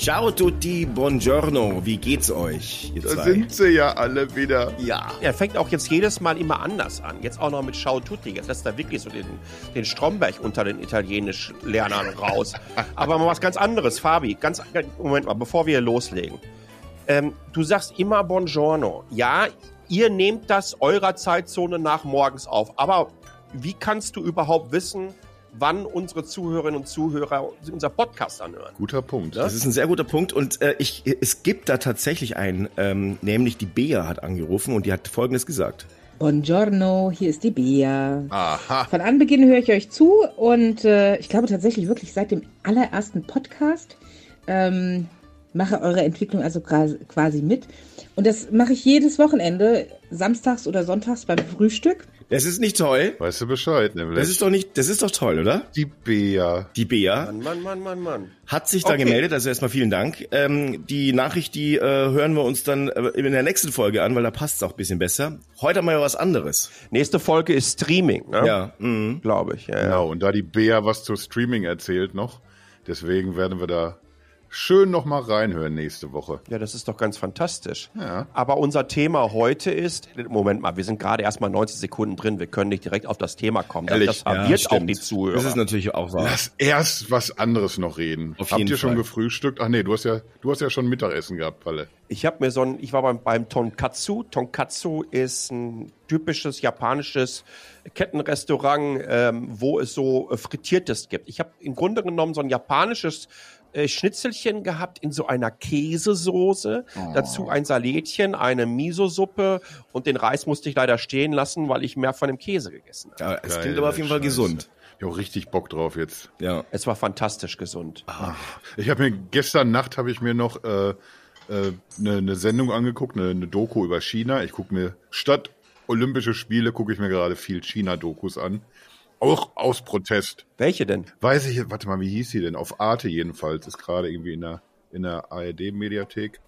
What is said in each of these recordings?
Ciao tutti, buongiorno. Wie geht's euch? Ihr da zwei? sind sie ja alle wieder. Ja. Er fängt auch jetzt jedes Mal immer anders an. Jetzt auch noch mit Ciao tutti. Jetzt lässt er wirklich so den, den Stromberg unter den Italienisch-Lernern raus. Aber mal was ganz anderes, Fabi. Ganz, Moment mal, bevor wir loslegen. Ähm, du sagst immer Buongiorno. Ja, ihr nehmt das eurer Zeitzone nach morgens auf. Aber wie kannst du überhaupt wissen, wann unsere Zuhörerinnen und Zuhörer unser Podcast anhören. Guter Punkt. Das ist ein sehr guter Punkt und äh, ich, es gibt da tatsächlich einen, ähm, nämlich die Bea hat angerufen und die hat Folgendes gesagt. Buongiorno, hier ist die Bea. Aha. Von Anbeginn höre ich euch zu und äh, ich glaube tatsächlich wirklich seit dem allerersten Podcast ähm, mache eure Entwicklung also quasi mit. Und das mache ich jedes Wochenende, samstags oder sonntags beim Frühstück. Das ist nicht toll. Weißt du Bescheid, nämlich. Das ist doch nicht, das ist doch toll, oder? Die Bea. Die Bea. Mann, Mann, Mann, Mann, Mann. Hat sich da okay. gemeldet, also erstmal vielen Dank. Ähm, die Nachricht, die äh, hören wir uns dann äh, in der nächsten Folge an, weil da passt es auch ein bisschen besser. Heute haben wir ja was anderes. Nächste Folge ist Streaming, ne? Ja. Mhm. Glaube ich. Ja, genau, und da die Bea was zu Streaming erzählt noch, deswegen werden wir da schön noch mal reinhören nächste Woche. Ja, das ist doch ganz fantastisch. Ja. Aber unser Thema heute ist, Moment mal, wir sind gerade erst mal 90 Sekunden drin, wir können nicht direkt auf das Thema kommen. Ehrlich? Das verwirrt ja, auch die Zuhörer. Das ist natürlich auch wahr. Lass erst was anderes noch reden. Auf Habt ihr schon gefrühstückt? Ach nee, du hast ja, du hast ja schon Mittagessen gehabt, Palle. Ich habe mir so ein, ich war beim, beim Tonkatsu. Tonkatsu ist ein typisches japanisches Kettenrestaurant, ähm, wo es so äh, Frittiertes gibt. Ich habe im Grunde genommen so ein japanisches äh, Schnitzelchen gehabt in so einer Käsesoße, oh. dazu ein Salätchen, eine Miso-Suppe und den Reis musste ich leider stehen lassen, weil ich mehr von dem Käse gegessen habe. Ja, es klingt aber auf jeden Fall Scheiße. gesund. Ich habe richtig Bock drauf jetzt. Ja. Es war fantastisch gesund. Ach, ich habe mir gestern Nacht habe ich mir noch äh, äh, eine, eine Sendung angeguckt, eine, eine Doku über China. Ich gucke mir statt Olympische Spiele gucke ich mir gerade viel China-Dokus an. Auch aus Protest. Welche denn? Weiß ich, warte mal, wie hieß sie denn? Auf Arte jedenfalls. Ist gerade irgendwie in der, in der ARD-Mediathek.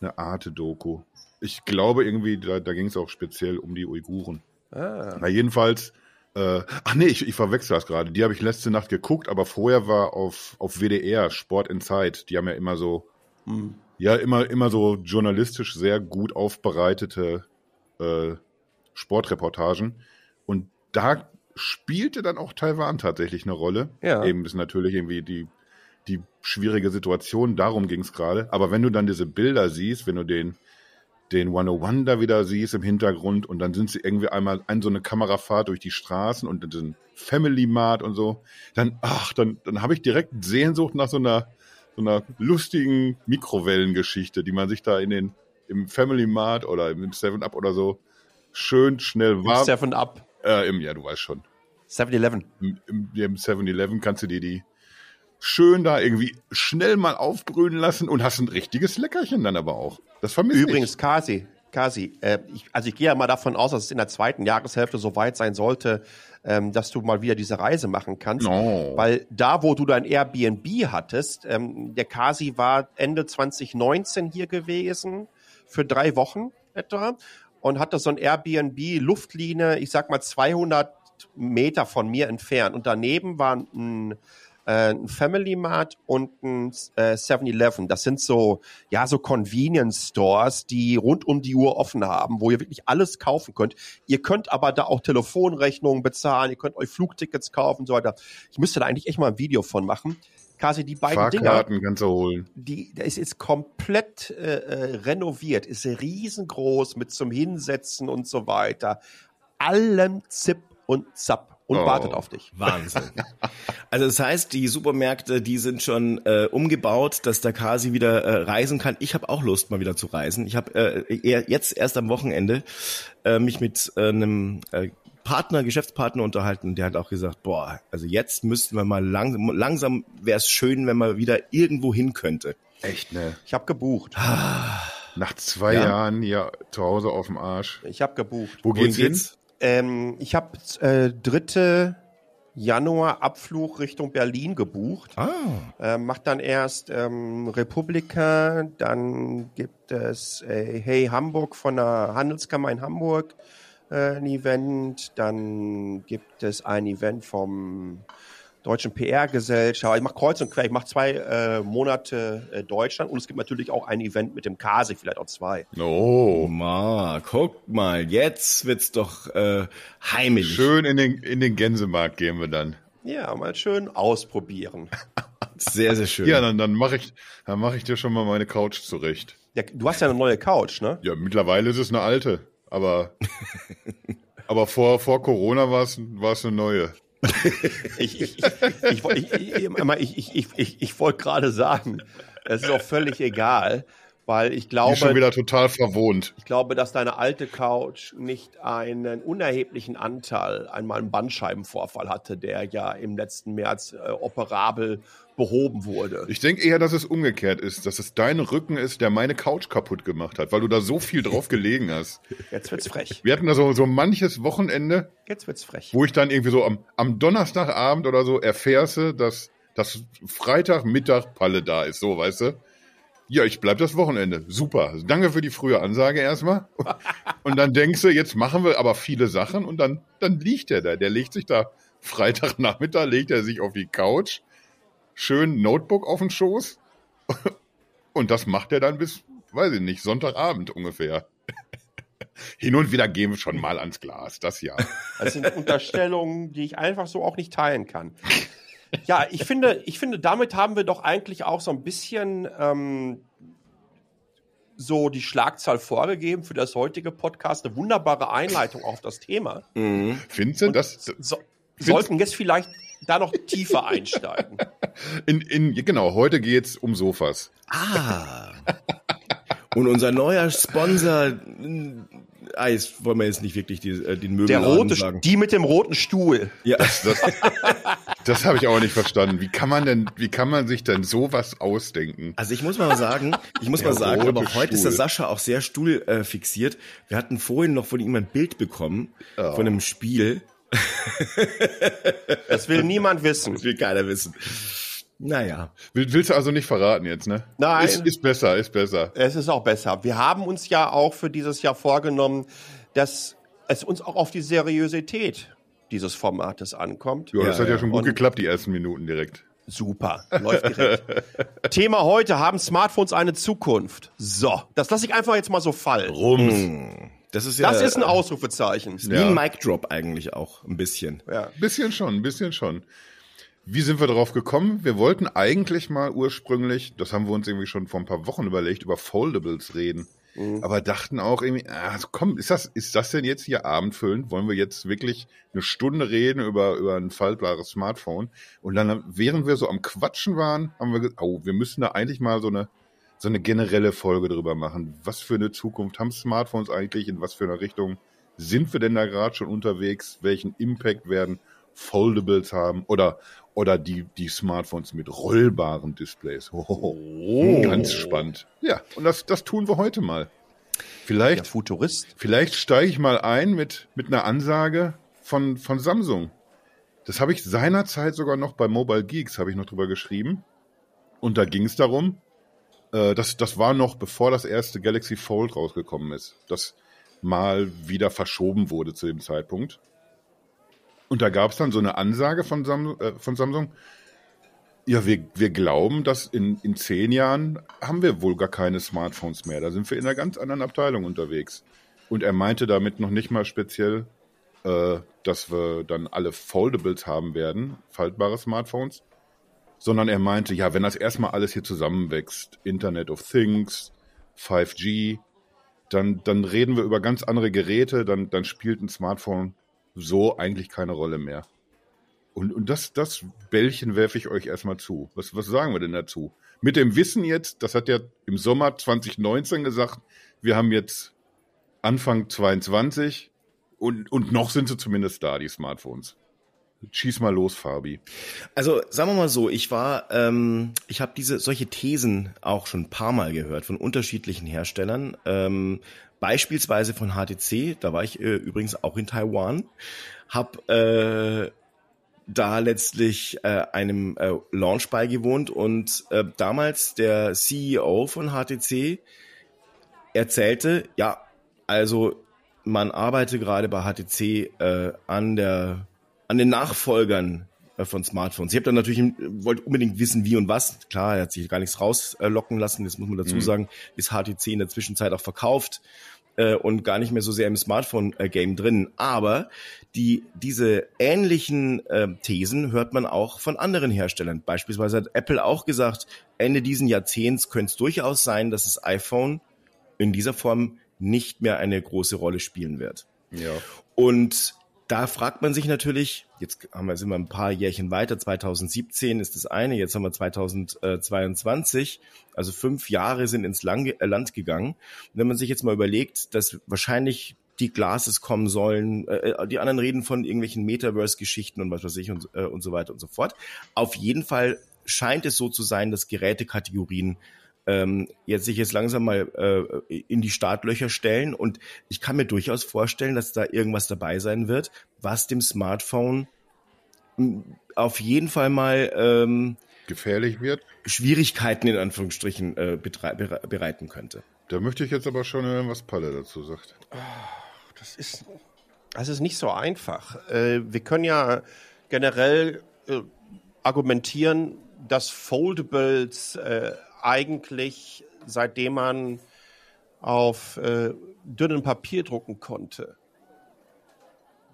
Eine Arte-Doku. Ich glaube irgendwie, da, da ging es auch speziell um die Uiguren. Ah. Na, jedenfalls, äh, ach nee, ich, ich verwechsel das gerade. Die habe ich letzte Nacht geguckt, aber vorher war auf, auf WDR Sport in Zeit. Die haben ja immer so, hm. ja, immer, immer so journalistisch sehr gut aufbereitete äh, Sportreportagen. Und da spielte dann auch Taiwan tatsächlich eine Rolle. Ja. Eben ist natürlich irgendwie die, die schwierige Situation, darum ging es gerade. Aber wenn du dann diese Bilder siehst, wenn du den, den 101 da wieder siehst im Hintergrund und dann sind sie irgendwie einmal an so eine Kamerafahrt durch die Straßen und den Family Mart und so, dann, ach, dann, dann habe ich direkt Sehnsucht nach so einer, so einer lustigen Mikrowellengeschichte, die man sich da in den, im Family Mart oder im 7-Up oder so schön schnell warm. 7-Up. Äh, im, ja, du weißt schon. 7-Eleven. Im, im 7-Eleven kannst du dir die schön da irgendwie schnell mal aufbrühen lassen und hast ein richtiges Leckerchen dann aber auch. Das vermisse ich. Übrigens, Kasi, Kasi, äh, ich, also ich gehe ja mal davon aus, dass es in der zweiten Jahreshälfte so weit sein sollte, ähm, dass du mal wieder diese Reise machen kannst. No. Weil da, wo du dein Airbnb hattest, ähm, der Kasi war Ende 2019 hier gewesen für drei Wochen etwa und hatte so ein Airbnb Luftlinie, ich sag mal 200 Meter von mir entfernt. Und daneben war ein, äh, ein Family Mart und ein äh, 7-Eleven. Das sind so, ja, so Convenience Stores, die rund um die Uhr offen haben, wo ihr wirklich alles kaufen könnt. Ihr könnt aber da auch Telefonrechnungen bezahlen, ihr könnt euch Flugtickets kaufen und so weiter. Ich müsste da eigentlich echt mal ein Video von machen quasi die beiden Fahrkarten Dinger. kannst du holen. Die, das ist komplett äh, äh, renoviert, ist riesengroß mit zum Hinsetzen und so weiter. Allem Zip und Zap und oh, wartet auf dich. Wahnsinn. also das heißt, die Supermärkte, die sind schon äh, umgebaut, dass der Kasi wieder äh, reisen kann. Ich habe auch Lust, mal wieder zu reisen. Ich habe äh, jetzt erst am Wochenende äh, mich mit äh, einem äh, Partner, Geschäftspartner unterhalten, der hat auch gesagt, boah, also jetzt müssten wir mal langsam, langsam wäre es schön, wenn man wieder irgendwo hin könnte. Echt, ne? Ich habe gebucht. Nach zwei ja. Jahren ja zu Hause auf dem Arsch. Ich habe gebucht. Wo geht's, geht's? hin? Ähm, ich habe äh, dritte Januar Abflug Richtung Berlin gebucht. Ah. Äh, macht dann erst ähm, Republika, dann gibt es äh, Hey Hamburg von der Handelskammer in Hamburg äh, ein Event, dann gibt es ein Event vom deutschen PR-Gesellschaft. Ich mache kreuz und quer. Ich mache zwei äh, Monate äh, Deutschland und es gibt natürlich auch ein Event mit dem Kasi, vielleicht auch zwei. Oh, ma, guck mal, jetzt wird's doch äh, heimelig. Schön in den in den Gänsemarkt gehen wir dann. Ja, mal schön ausprobieren. Sehr, sehr schön. Ja, dann, dann mache ich, dann mache ich dir schon mal meine Couch zurecht. Ja, du hast ja eine neue Couch, ne? Ja, mittlerweile ist es eine alte, aber, aber vor, vor Corona war es, eine neue. ich, ich, ich, ich, ich, ich, ich, ich wollte gerade sagen, es ist auch völlig egal, weil ich glaube. Schon wieder total verwohnt. Ich glaube, dass deine alte Couch nicht einen unerheblichen Anteil einmal einen Bandscheibenvorfall hatte, der ja im letzten März äh, operabel behoben wurde. Ich denke eher, dass es umgekehrt ist, dass es dein Rücken ist, der meine Couch kaputt gemacht hat, weil du da so viel drauf gelegen hast. Jetzt wird's frech. Wir hatten da so, so manches Wochenende. Jetzt wird's frech. Wo ich dann irgendwie so am, am Donnerstagabend oder so erfährse, dass, dass Freitagmittag Palle da ist, so, weißt du? Ja, ich bleib das Wochenende. Super. Danke für die frühe Ansage erstmal. Und dann denkst du, jetzt machen wir aber viele Sachen und dann, dann liegt er da. Der legt sich da Freitagnachmittag, legt er sich auf die Couch schön Notebook auf den Schoß. Und das macht er dann bis, weiß ich nicht, Sonntagabend ungefähr. Hin und wieder gehen wir schon mal ans Glas, das ja. Das sind Unterstellungen, die ich einfach so auch nicht teilen kann. Ja, ich finde, ich finde, damit haben wir doch eigentlich auch so ein bisschen ähm, so die Schlagzahl vorgegeben für das heutige Podcast. Eine wunderbare Einleitung auf das Thema. Mhm. Findest du das? So, sollten jetzt vielleicht da noch tiefer einsteigen. In, in, genau, heute geht's um Sofas. Ah. Und unser neuer Sponsor, ah, jetzt wollen wir jetzt nicht wirklich die, äh, den Möbel Der rote, sagen. Die mit dem roten Stuhl. Ja. Das, das, das habe ich auch nicht verstanden. Wie kann man denn, wie kann man sich denn sowas ausdenken? Also ich muss mal sagen, ich muss der mal sagen, aber heute Stuhl. ist der Sascha auch sehr stuhlfixiert. Äh, fixiert. Wir hatten vorhin noch von ihm ein Bild bekommen oh. von einem Spiel das will niemand wissen. Das will keiner wissen. Naja. willst du also nicht verraten jetzt, ne? Nein. Ist, ist besser, ist besser. Es ist auch besser. Wir haben uns ja auch für dieses Jahr vorgenommen, dass es uns auch auf die Seriosität dieses Formates ankommt. Ja, das ja, hat ja schon gut geklappt, die ersten Minuten direkt. Super, läuft direkt. Thema heute, haben Smartphones eine Zukunft? So, das lasse ich einfach jetzt mal so fallen. Rums. Hm. Das ist ja. Das ist ein Ausrufezeichen. Wie ein Mic Drop eigentlich auch, ein bisschen. Ja. Ein bisschen schon, ein bisschen schon. Wie sind wir darauf gekommen? Wir wollten eigentlich mal ursprünglich, das haben wir uns irgendwie schon vor ein paar Wochen überlegt, über Foldables reden. Mhm. Aber dachten auch irgendwie, ah, komm, ist das, ist das denn jetzt hier abendfüllend? Wollen wir jetzt wirklich eine Stunde reden über, über ein faltbares Smartphone? Und dann, während wir so am Quatschen waren, haben wir gesagt, oh, wir müssen da eigentlich mal so eine, so eine generelle Folge drüber machen. Was für eine Zukunft haben Smartphones eigentlich? In was für einer Richtung sind wir denn da gerade schon unterwegs? Welchen Impact werden Foldables haben? Oder, oder die, die Smartphones mit rollbaren Displays? Oh, oh. Ganz spannend. Ja, und das, das tun wir heute mal. Vielleicht, Der Futurist. Vielleicht steige ich mal ein mit, mit einer Ansage von, von Samsung. Das habe ich seinerzeit sogar noch bei Mobile Geeks, habe ich noch drüber geschrieben. Und da ging es darum, äh, das, das war noch bevor das erste Galaxy Fold rausgekommen ist. Das mal wieder verschoben wurde zu dem Zeitpunkt. Und da gab es dann so eine Ansage von, Sam äh, von Samsung. Ja, wir, wir glauben, dass in, in zehn Jahren haben wir wohl gar keine Smartphones mehr. Da sind wir in einer ganz anderen Abteilung unterwegs. Und er meinte damit noch nicht mal speziell, äh, dass wir dann alle Foldables haben werden, faltbare Smartphones, sondern er meinte, ja, wenn das erstmal alles hier zusammenwächst, Internet of Things, 5G, dann, dann reden wir über ganz andere Geräte, dann, dann spielt ein Smartphone so eigentlich keine Rolle mehr. Und, und das, das Bällchen werfe ich euch erstmal zu. Was, was sagen wir denn dazu? Mit dem Wissen jetzt, das hat ja im Sommer 2019 gesagt, wir haben jetzt Anfang 22 und, und noch sind sie zumindest da, die Smartphones. Schieß mal los, Fabi. Also sagen wir mal so, ich war, ähm, ich habe diese solche Thesen auch schon ein paar Mal gehört von unterschiedlichen Herstellern, ähm, beispielsweise von HTC. Da war ich äh, übrigens auch in Taiwan, hab äh, da letztlich äh, einem äh, Launch beigewohnt und äh, damals der CEO von HTC erzählte, ja, also man arbeitet gerade bei HTC äh, an der an den Nachfolgern äh, von Smartphones. Ich habe dann natürlich wollte unbedingt wissen, wie und was. Klar, er hat sich gar nichts rauslocken lassen. Das muss man dazu mhm. sagen. Ist HTC in der Zwischenzeit auch verkauft äh, und gar nicht mehr so sehr im Smartphone-Game drin. Aber die, diese ähnlichen äh, Thesen hört man auch von anderen Herstellern. Beispielsweise hat Apple auch gesagt, Ende diesen Jahrzehnts könnte es durchaus sein, dass das iPhone in dieser Form nicht mehr eine große Rolle spielen wird. Ja. Und da fragt man sich natürlich, jetzt haben wir, sind wir ein paar Jährchen weiter, 2017 ist das eine, jetzt haben wir 2022, also fünf Jahre sind ins Land gegangen. Und wenn man sich jetzt mal überlegt, dass wahrscheinlich die Glases kommen sollen, äh, äh, die anderen reden von irgendwelchen Metaverse-Geschichten und was weiß ich und, äh, und so weiter und so fort. Auf jeden Fall scheint es so zu sein, dass Gerätekategorien ähm, jetzt sich jetzt langsam mal äh, in die Startlöcher stellen. Und ich kann mir durchaus vorstellen, dass da irgendwas dabei sein wird, was dem Smartphone auf jeden Fall mal ähm, gefährlich wird. Schwierigkeiten in Anführungsstrichen äh, bereiten könnte. Da möchte ich jetzt aber schon hören, was Palle dazu sagt. Das ist, das ist nicht so einfach. Äh, wir können ja generell äh, argumentieren, dass Foldables äh, eigentlich, seitdem man auf äh, dünnen Papier drucken konnte,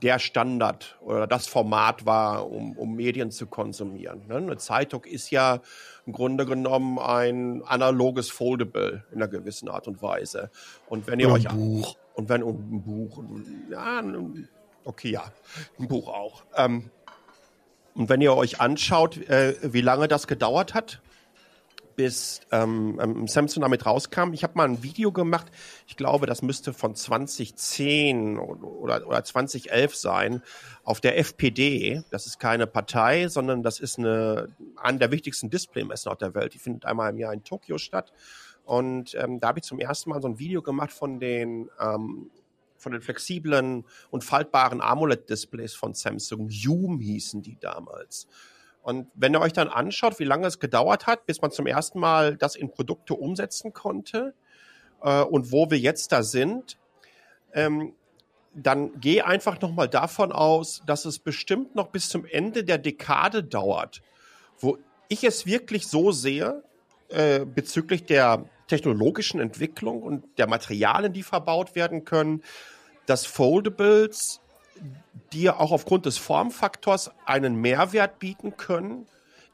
der Standard oder das Format war, um, um Medien zu konsumieren. Ne? Eine Zeitung ist ja im Grunde genommen ein analoges Foldable in einer gewissen Art und Weise. Und wenn ihr oder euch ein Buch und wenn und ein Buch, ja, okay, ja, ein Buch auch. Ähm, und wenn ihr euch anschaut, äh, wie lange das gedauert hat, bis ähm, ähm, Samsung damit rauskam. Ich habe mal ein Video gemacht, ich glaube, das müsste von 2010 oder, oder 2011 sein, auf der FPD. Das ist keine Partei, sondern das ist eine, eine der wichtigsten Displaymessen auf der Welt. Die findet einmal im Jahr in Tokio statt. Und ähm, da habe ich zum ersten Mal so ein Video gemacht von den ähm, von den flexiblen und faltbaren AMOLED-Displays von Samsung. Zoom hießen die damals. Und wenn ihr euch dann anschaut, wie lange es gedauert hat, bis man zum ersten Mal das in Produkte umsetzen konnte äh, und wo wir jetzt da sind, ähm, dann geh einfach nochmal davon aus, dass es bestimmt noch bis zum Ende der Dekade dauert, wo ich es wirklich so sehe, äh, bezüglich der technologischen Entwicklung und der Materialien, die verbaut werden können, dass Foldables dir auch aufgrund des Formfaktors einen Mehrwert bieten können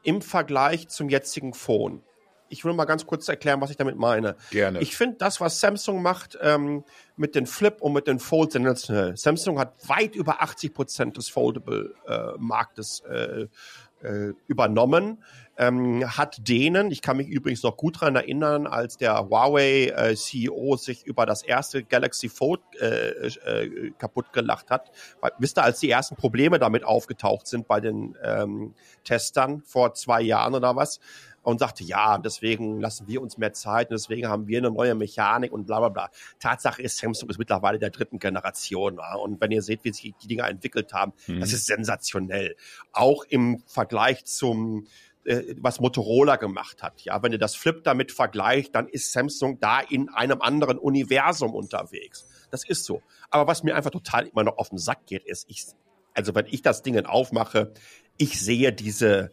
im Vergleich zum jetzigen Phone. Ich will mal ganz kurz erklären, was ich damit meine. Gerne. Ich finde das, was Samsung macht ähm, mit den Flip und mit den Fold, sensationell. Samsung hat weit über 80 Prozent des Foldable-Marktes äh, äh, übernommen ähm, hat denen, ich kann mich übrigens noch gut dran erinnern, als der Huawei äh, CEO sich über das erste Galaxy Fold äh, äh, kaputt gelacht hat. Weil, wisst ihr, als die ersten Probleme damit aufgetaucht sind bei den ähm, Testern vor zwei Jahren oder was, und sagte, ja, deswegen lassen wir uns mehr Zeit und deswegen haben wir eine neue Mechanik und bla bla bla. Tatsache ist, Samsung ist mittlerweile der dritten Generation. Ja? Und wenn ihr seht, wie sich die Dinger entwickelt haben, mhm. das ist sensationell. Auch im Vergleich zum äh, was Motorola gemacht hat. Ja, wenn ihr das Flip damit vergleicht, dann ist Samsung da in einem anderen Universum unterwegs. Das ist so. Aber was mir einfach total immer noch auf den Sack geht, ist, ich, also wenn ich das Ding aufmache, ich sehe diese,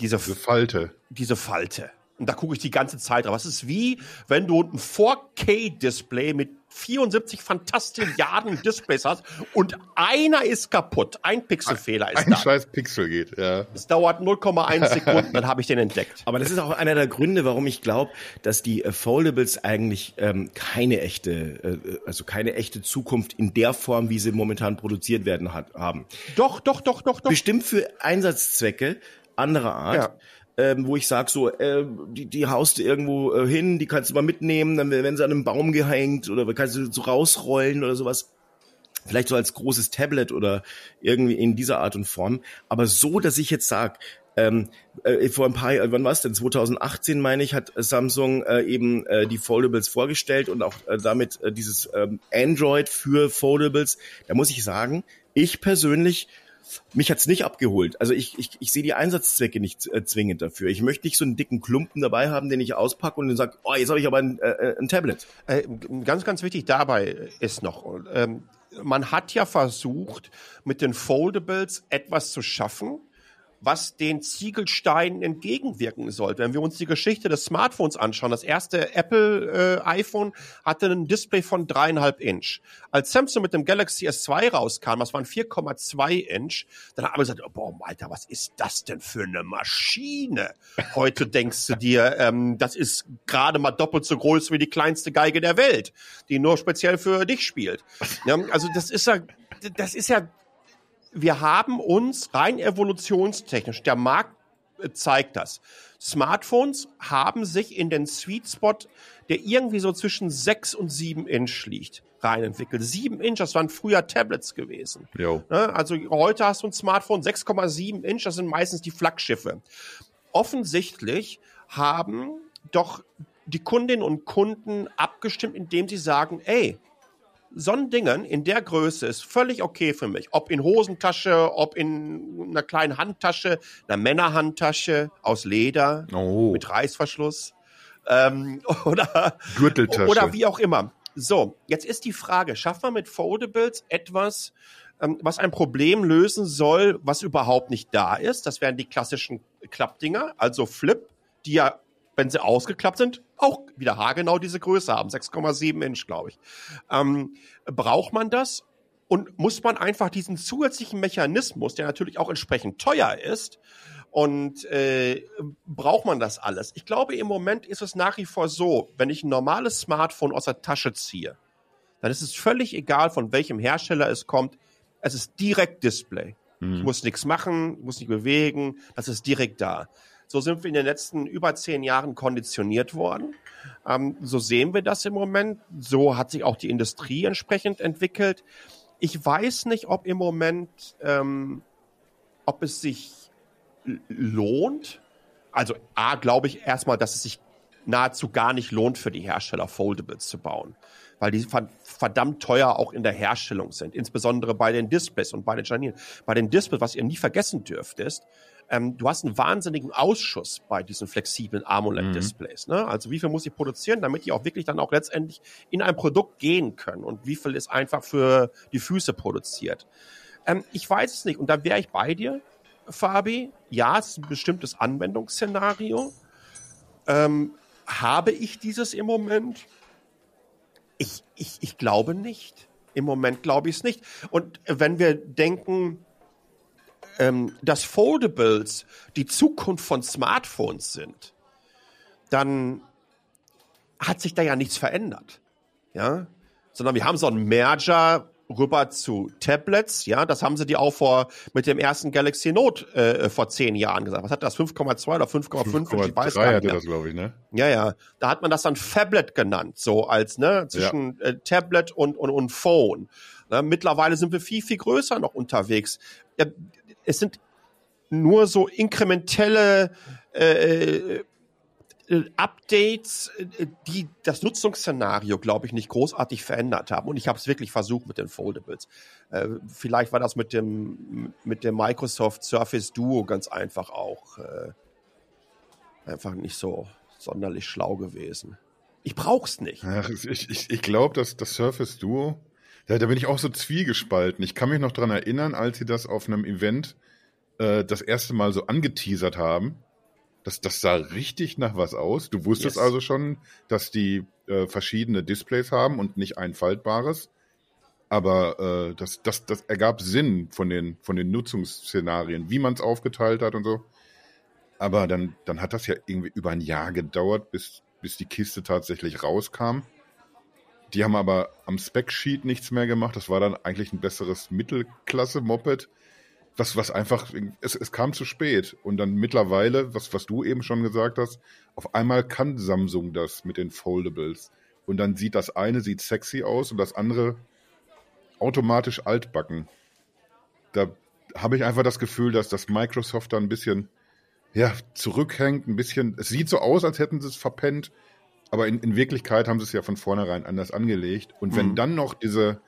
diese, diese Falte. Diese Falte. Und da gucke ich die ganze Zeit drauf. Es ist wie, wenn du ein 4K-Display mit 74 Fantastilliarden Displays hast und einer ist kaputt. Ein Pixelfehler ist ein, da. Ein scheiß Pixel geht, ja. Es dauert 0,1 Sekunden, dann habe ich den entdeckt. Aber das ist auch einer der Gründe, warum ich glaube, dass die Foldables eigentlich ähm, keine echte, äh, also keine echte Zukunft in der Form, wie sie momentan produziert werden, hat, haben. Doch, doch, doch, doch, doch. Bestimmt für Einsatzzwecke anderer Art. Ja ähm, wo ich sag so, äh, die, die haust du irgendwo äh, hin, die kannst du mal mitnehmen, dann werden sie an einem Baum gehängt oder kannst du so rausrollen oder sowas. Vielleicht so als großes Tablet oder irgendwie in dieser Art und Form. Aber so, dass ich jetzt sag, ähm, äh, vor ein paar Jahren, wann war es denn? 2018 meine ich, hat Samsung äh, eben äh, die Foldables vorgestellt und auch äh, damit äh, dieses ähm, Android für Foldables. Da muss ich sagen, ich persönlich mich hat's nicht abgeholt. Also ich, ich, ich sehe die Einsatzzwecke nicht äh, zwingend dafür. Ich möchte nicht so einen dicken Klumpen dabei haben, den ich auspacke und dann sage, oh, jetzt habe ich aber ein, äh, ein Tablet. Äh, ganz, ganz wichtig dabei ist noch, ähm, man hat ja versucht, mit den Foldables etwas zu schaffen, was den Ziegelsteinen entgegenwirken soll. Wenn wir uns die Geschichte des Smartphones anschauen, das erste Apple äh, iPhone hatte ein Display von dreieinhalb Inch. Als Samsung mit dem Galaxy S2 rauskam, das waren 4,2 Inch, dann haben wir gesagt, oh, boah, Alter, was ist das denn für eine Maschine? Heute denkst du dir, ähm, das ist gerade mal doppelt so groß wie die kleinste Geige der Welt, die nur speziell für dich spielt. Ja, also das ist ja, das ist ja wir haben uns rein evolutionstechnisch, der Markt äh, zeigt das. Smartphones haben sich in den Sweet Spot, der irgendwie so zwischen 6 und 7 Inch liegt, rein entwickelt. 7 Inch, das waren früher Tablets gewesen. Jo. Ne, also heute hast du ein Smartphone 6,7 Inch, das sind meistens die Flaggschiffe. Offensichtlich haben doch die Kundinnen und Kunden abgestimmt, indem sie sagen, ey, so ein Dingen in der Größe ist völlig okay für mich. Ob in Hosentasche, ob in einer kleinen Handtasche, einer Männerhandtasche aus Leder oh. mit Reißverschluss ähm, oder Gürteltasche oder wie auch immer. So, jetzt ist die Frage: Schafft man mit Foldables etwas, ähm, was ein Problem lösen soll, was überhaupt nicht da ist? Das wären die klassischen Klappdinger, also Flip, die ja wenn sie ausgeklappt sind, auch wieder haargenau diese Größe haben, 6,7 Inch, glaube ich. Ähm, braucht man das? Und muss man einfach diesen zusätzlichen Mechanismus, der natürlich auch entsprechend teuer ist, und äh, braucht man das alles? Ich glaube, im Moment ist es nach wie vor so, wenn ich ein normales Smartphone aus der Tasche ziehe, dann ist es völlig egal, von welchem Hersteller es kommt. Es ist direkt Display. Mhm. Ich muss nichts machen, muss nicht bewegen, das ist direkt da. So sind wir in den letzten über zehn Jahren konditioniert worden. Ähm, so sehen wir das im Moment. So hat sich auch die Industrie entsprechend entwickelt. Ich weiß nicht, ob im Moment, ähm, ob es sich lohnt. Also A, glaube ich erstmal, dass es sich nahezu gar nicht lohnt für die Hersteller, Foldables zu bauen, weil die verdammt teuer auch in der Herstellung sind, insbesondere bei den Displays und bei den Scharnieren. Bei den Displays, was ihr nie vergessen dürft, ist, ähm, du hast einen wahnsinnigen Ausschuss bei diesen flexiblen AMOLED-Displays. Mhm. Ne? Also wie viel muss ich produzieren, damit die auch wirklich dann auch letztendlich in ein Produkt gehen können und wie viel ist einfach für die Füße produziert. Ähm, ich weiß es nicht und da wäre ich bei dir, Fabi. Ja, es ist ein bestimmtes Anwendungsszenario. Ähm, habe ich dieses im Moment? Ich, ich, ich glaube nicht. Im Moment glaube ich es nicht. Und wenn wir denken, ähm, dass Foldables die Zukunft von Smartphones sind, dann hat sich da ja nichts verändert. Ja, sondern wir haben so einen Merger rüber zu Tablets, ja, das haben sie die auch vor mit dem ersten Galaxy Note äh, vor zehn Jahren gesagt. Was hat das? 5,2 oder 5,5? Ich weiß gar hatte das, glaube ich, ne? Ja, ja. Da hat man das dann Phablet genannt, so als ne zwischen ja. äh, Tablet und, und und Phone. Ne? Mittlerweile sind wir viel viel größer noch unterwegs. Ja, es sind nur so inkrementelle äh, äh, Updates, äh, die das Nutzungsszenario, glaube ich, nicht großartig verändert haben. Und ich habe es wirklich versucht mit den Foldables. Äh, vielleicht war das mit dem mit dem Microsoft Surface Duo ganz einfach auch äh, einfach nicht so sonderlich schlau gewesen. Ich brauch's nicht. Ach, ich ich, ich glaube, dass das Surface Duo, da, da bin ich auch so zwiegespalten. Ich kann mich noch dran erinnern, als sie das auf einem Event äh, das erste Mal so angeteasert haben das, das sah richtig nach was aus. Du wusstest yes. also schon, dass die äh, verschiedene Displays haben und nicht ein faltbares. Aber äh, das, das, das ergab Sinn von den, von den Nutzungsszenarien, wie man es aufgeteilt hat und so. Aber dann, dann hat das ja irgendwie über ein Jahr gedauert, bis, bis die Kiste tatsächlich rauskam. Die haben aber am Spec-Sheet nichts mehr gemacht. Das war dann eigentlich ein besseres Mittelklasse-Moped was, was einfach, es, es kam zu spät. Und dann mittlerweile, was, was du eben schon gesagt hast, auf einmal kann Samsung das mit den Foldables. Und dann sieht das eine sieht sexy aus und das andere automatisch altbacken. Da habe ich einfach das Gefühl, dass das Microsoft da ein bisschen ja, zurückhängt, ein bisschen. Es sieht so aus, als hätten sie es verpennt, aber in, in Wirklichkeit haben sie es ja von vornherein anders angelegt. Und wenn mhm. dann noch diese,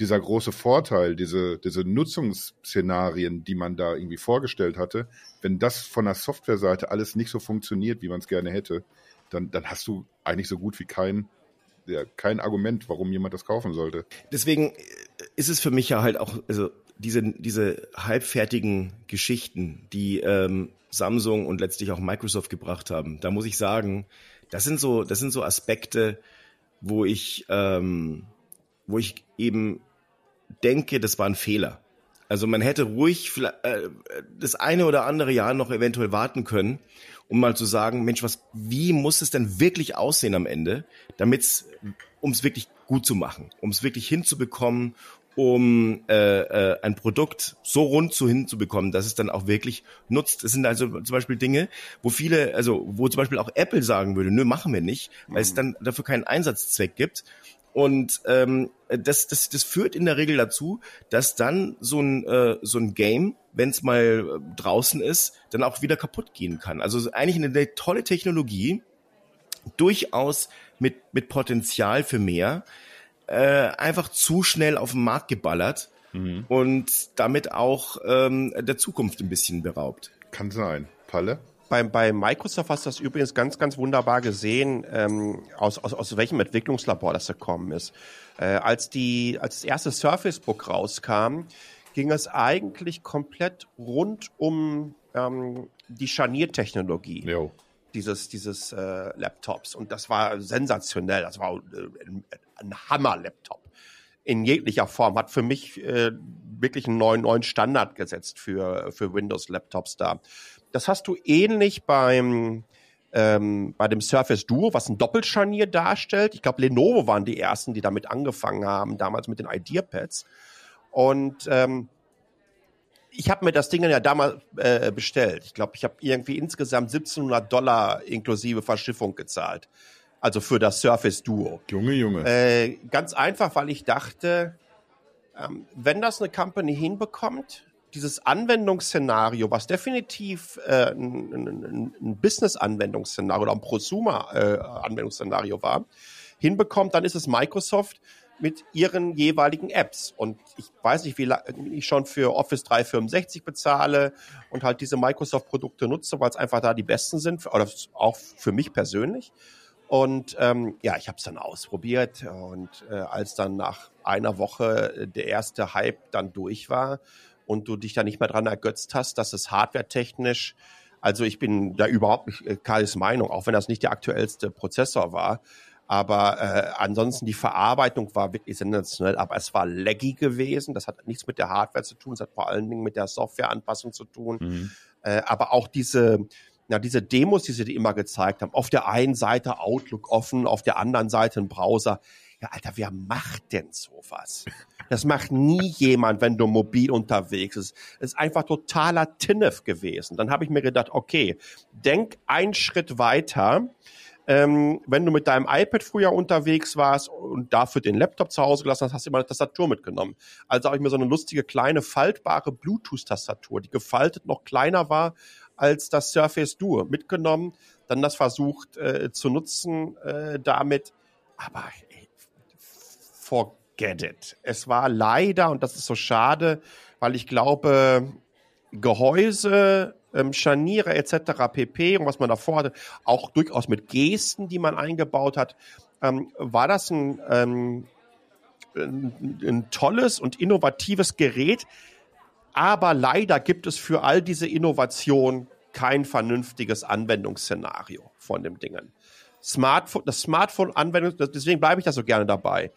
dieser große Vorteil, diese, diese Nutzungsszenarien, die man da irgendwie vorgestellt hatte, wenn das von der Softwareseite alles nicht so funktioniert, wie man es gerne hätte, dann, dann hast du eigentlich so gut wie kein, ja, kein Argument, warum jemand das kaufen sollte. Deswegen ist es für mich ja halt auch, also diese, diese halbfertigen Geschichten, die ähm, Samsung und letztlich auch Microsoft gebracht haben, da muss ich sagen, das sind so, das sind so Aspekte, wo ich, ähm, wo ich eben denke, das war ein Fehler. Also man hätte ruhig äh, das eine oder andere Jahr noch eventuell warten können, um mal zu sagen, Mensch, was, wie muss es denn wirklich aussehen am Ende, damit um es wirklich gut zu machen, um es wirklich hinzubekommen, um äh, äh, ein Produkt so rund zu hinzubekommen, dass es dann auch wirklich nutzt. Es sind also zum Beispiel Dinge, wo viele, also wo zum Beispiel auch Apple sagen würde, nö, machen wir nicht, weil mhm. es dann dafür keinen Einsatzzweck gibt. Und ähm, das, das, das führt in der Regel dazu, dass dann so ein, äh, so ein Game, wenn es mal äh, draußen ist, dann auch wieder kaputt gehen kann. Also eigentlich eine, eine tolle Technologie, durchaus mit, mit Potenzial für mehr, äh, einfach zu schnell auf den Markt geballert mhm. und damit auch ähm, der Zukunft ein bisschen beraubt. Kann sein. Palle? Bei, bei Microsoft hast du das übrigens ganz, ganz wunderbar gesehen, ähm, aus, aus, aus welchem Entwicklungslabor das gekommen ist. Äh, als, die, als das erste Surface Book rauskam, ging es eigentlich komplett rund um ähm, die Scharniertechnologie dieses, dieses äh, Laptops. Und das war sensationell. Das war äh, ein, Hammer-Laptop in jeglicher Form. Hat für mich äh, wirklich einen neuen, neuen Standard gesetzt für, für Windows-Laptops da. Das hast du ähnlich beim ähm, bei dem Surface Duo, was ein Doppelscharnier darstellt. Ich glaube, Lenovo waren die ersten, die damit angefangen haben, damals mit den IdeaPads. Und ähm, ich habe mir das Ding ja damals äh, bestellt. Ich glaube, ich habe irgendwie insgesamt 1700 Dollar inklusive Verschiffung gezahlt. Also für das Surface Duo. Junge, Junge. Äh, ganz einfach, weil ich dachte, ähm, wenn das eine Company hinbekommt, dieses Anwendungsszenario, was definitiv äh, ein, ein, ein Business-Anwendungsszenario oder ein Prosumer-Anwendungsszenario äh, war, hinbekommt, dann ist es Microsoft mit ihren jeweiligen Apps. Und ich weiß nicht, wie lange ich schon für Office 365 bezahle und halt diese Microsoft-Produkte nutze, weil es einfach da die besten sind, oder auch für mich persönlich. Und ähm, ja, ich habe es dann ausprobiert und äh, als dann nach einer Woche der erste Hype dann durch war und du dich da nicht mehr dran ergötzt hast, dass es hardwaretechnisch, also ich bin da überhaupt nicht äh, Karls Meinung, auch wenn das nicht der aktuellste Prozessor war, aber äh, ansonsten die Verarbeitung war wirklich sensationell, aber es war laggy gewesen. Das hat nichts mit der Hardware zu tun, es hat vor allen Dingen mit der Softwareanpassung zu tun. Mhm. Äh, aber auch diese, ja, diese Demos, die sie immer gezeigt haben, auf der einen Seite Outlook offen, auf der anderen Seite ein Browser. Ja, Alter, wer macht denn sowas? Das macht nie jemand, wenn du mobil unterwegs bist. Es ist einfach totaler Tinnef gewesen. Dann habe ich mir gedacht, okay, denk einen Schritt weiter. Ähm, wenn du mit deinem iPad früher unterwegs warst und dafür den Laptop zu Hause gelassen hast, hast du immer eine Tastatur mitgenommen. Also habe ich mir so eine lustige kleine faltbare Bluetooth-Tastatur, die gefaltet noch kleiner war als das Surface Duo mitgenommen, dann das versucht äh, zu nutzen äh, damit. Aber ey, forget it. Es war leider, und das ist so schade, weil ich glaube, Gehäuse, ähm, Scharniere etc. pp. und was man davor hatte, auch durchaus mit Gesten, die man eingebaut hat, ähm, war das ein, ähm, ein, ein tolles und innovatives Gerät. Aber leider gibt es für all diese Innovation kein vernünftiges Anwendungsszenario von dem Dingen. Smartphone, das Smartphone-Anwendung, deswegen bleibe ich da so gerne dabei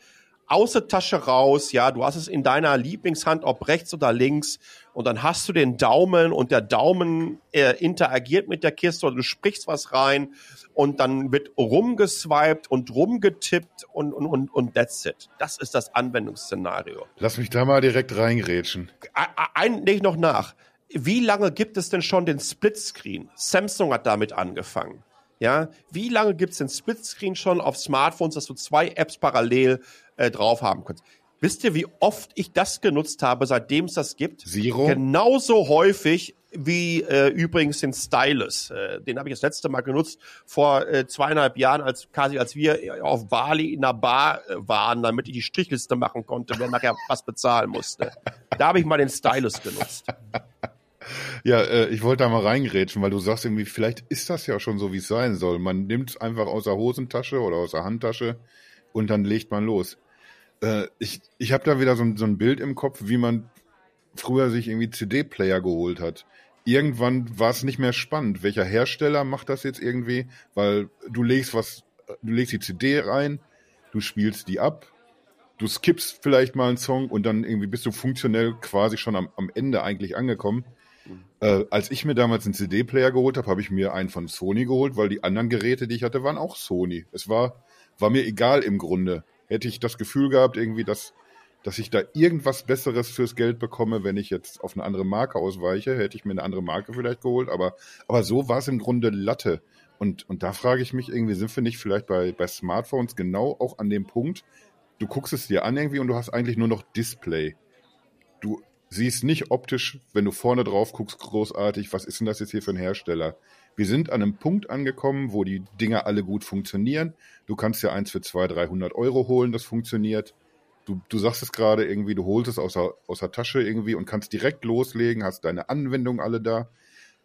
aus Tasche raus, ja, du hast es in deiner Lieblingshand, ob rechts oder links, und dann hast du den Daumen und der Daumen äh, interagiert mit der Kiste oder du sprichst was rein und dann wird rumgeswiped und rumgetippt und, und, und, und that's it. Das ist das Anwendungsszenario. Lass mich da mal direkt reingrätschen. Ein, leg noch nach. Wie lange gibt es denn schon den Splitscreen? Samsung hat damit angefangen. Ja, wie lange gibt es den Splitscreen schon auf Smartphones, dass du zwei Apps parallel äh, drauf haben kannst. Wisst ihr, wie oft ich das genutzt habe, seitdem es das gibt? Zero. Genauso häufig wie äh, übrigens den Stylus. Äh, den habe ich das letzte Mal genutzt vor äh, zweieinhalb Jahren, als quasi als wir auf Bali in einer Bar äh, waren, damit ich die Strichliste machen konnte, wer nachher was bezahlen musste. Da habe ich mal den Stylus genutzt. Ja, äh, ich wollte da mal reingerätschen, weil du sagst irgendwie, vielleicht ist das ja schon so, wie es sein soll. Man nimmt es einfach aus der Hosentasche oder aus der Handtasche und dann legt man los. Äh, ich ich habe da wieder so, so ein Bild im Kopf, wie man früher sich irgendwie CD-Player geholt hat. Irgendwann war es nicht mehr spannend. Welcher Hersteller macht das jetzt irgendwie? Weil du legst was, du legst die CD rein, du spielst die ab, du skippst vielleicht mal einen Song und dann irgendwie bist du funktionell quasi schon am, am Ende eigentlich angekommen. Mhm. Äh, als ich mir damals einen CD-Player geholt habe, habe ich mir einen von Sony geholt, weil die anderen Geräte, die ich hatte, waren auch Sony. Es war, war mir egal im Grunde. Hätte ich das Gefühl gehabt, irgendwie, dass dass ich da irgendwas Besseres fürs Geld bekomme, wenn ich jetzt auf eine andere Marke ausweiche. Hätte ich mir eine andere Marke vielleicht geholt, aber, aber so war es im Grunde Latte. Und, und da frage ich mich irgendwie, sind wir nicht vielleicht bei, bei Smartphones genau auch an dem Punkt, du guckst es dir an irgendwie und du hast eigentlich nur noch Display. Du siehst nicht optisch, wenn du vorne drauf guckst, großartig, was ist denn das jetzt hier für ein Hersteller? Wir sind an einem Punkt angekommen, wo die Dinger alle gut funktionieren. Du kannst ja eins für 200, 300 Euro holen, das funktioniert du, du sagst es gerade irgendwie, du holst es aus der, aus der Tasche irgendwie und kannst direkt loslegen, hast deine Anwendungen alle da.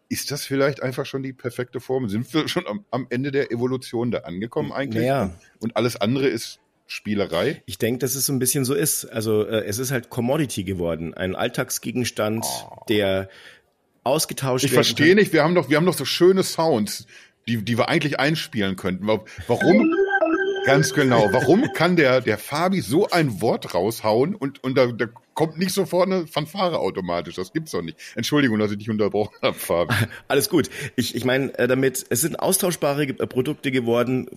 Ist das vielleicht einfach schon die perfekte Form? Sind wir schon am, am Ende der Evolution da angekommen eigentlich? Ja. Und alles andere ist Spielerei? Ich denke, dass es so ein bisschen so ist. Also äh, es ist halt Commodity geworden, ein Alltagsgegenstand, oh. der ausgetauscht ich werden Ich verstehe nicht, wir haben doch, wir haben doch so schöne Sounds, die, die wir eigentlich einspielen könnten. Warum Ganz genau. Warum kann der, der Fabi so ein Wort raushauen und, und da, da kommt nicht sofort eine Fanfare automatisch? Das gibt's doch nicht. Entschuldigung, dass ich dich unterbrochen habe, Fabi. Alles gut. Ich, ich meine äh, damit, es sind austauschbare äh, Produkte geworden,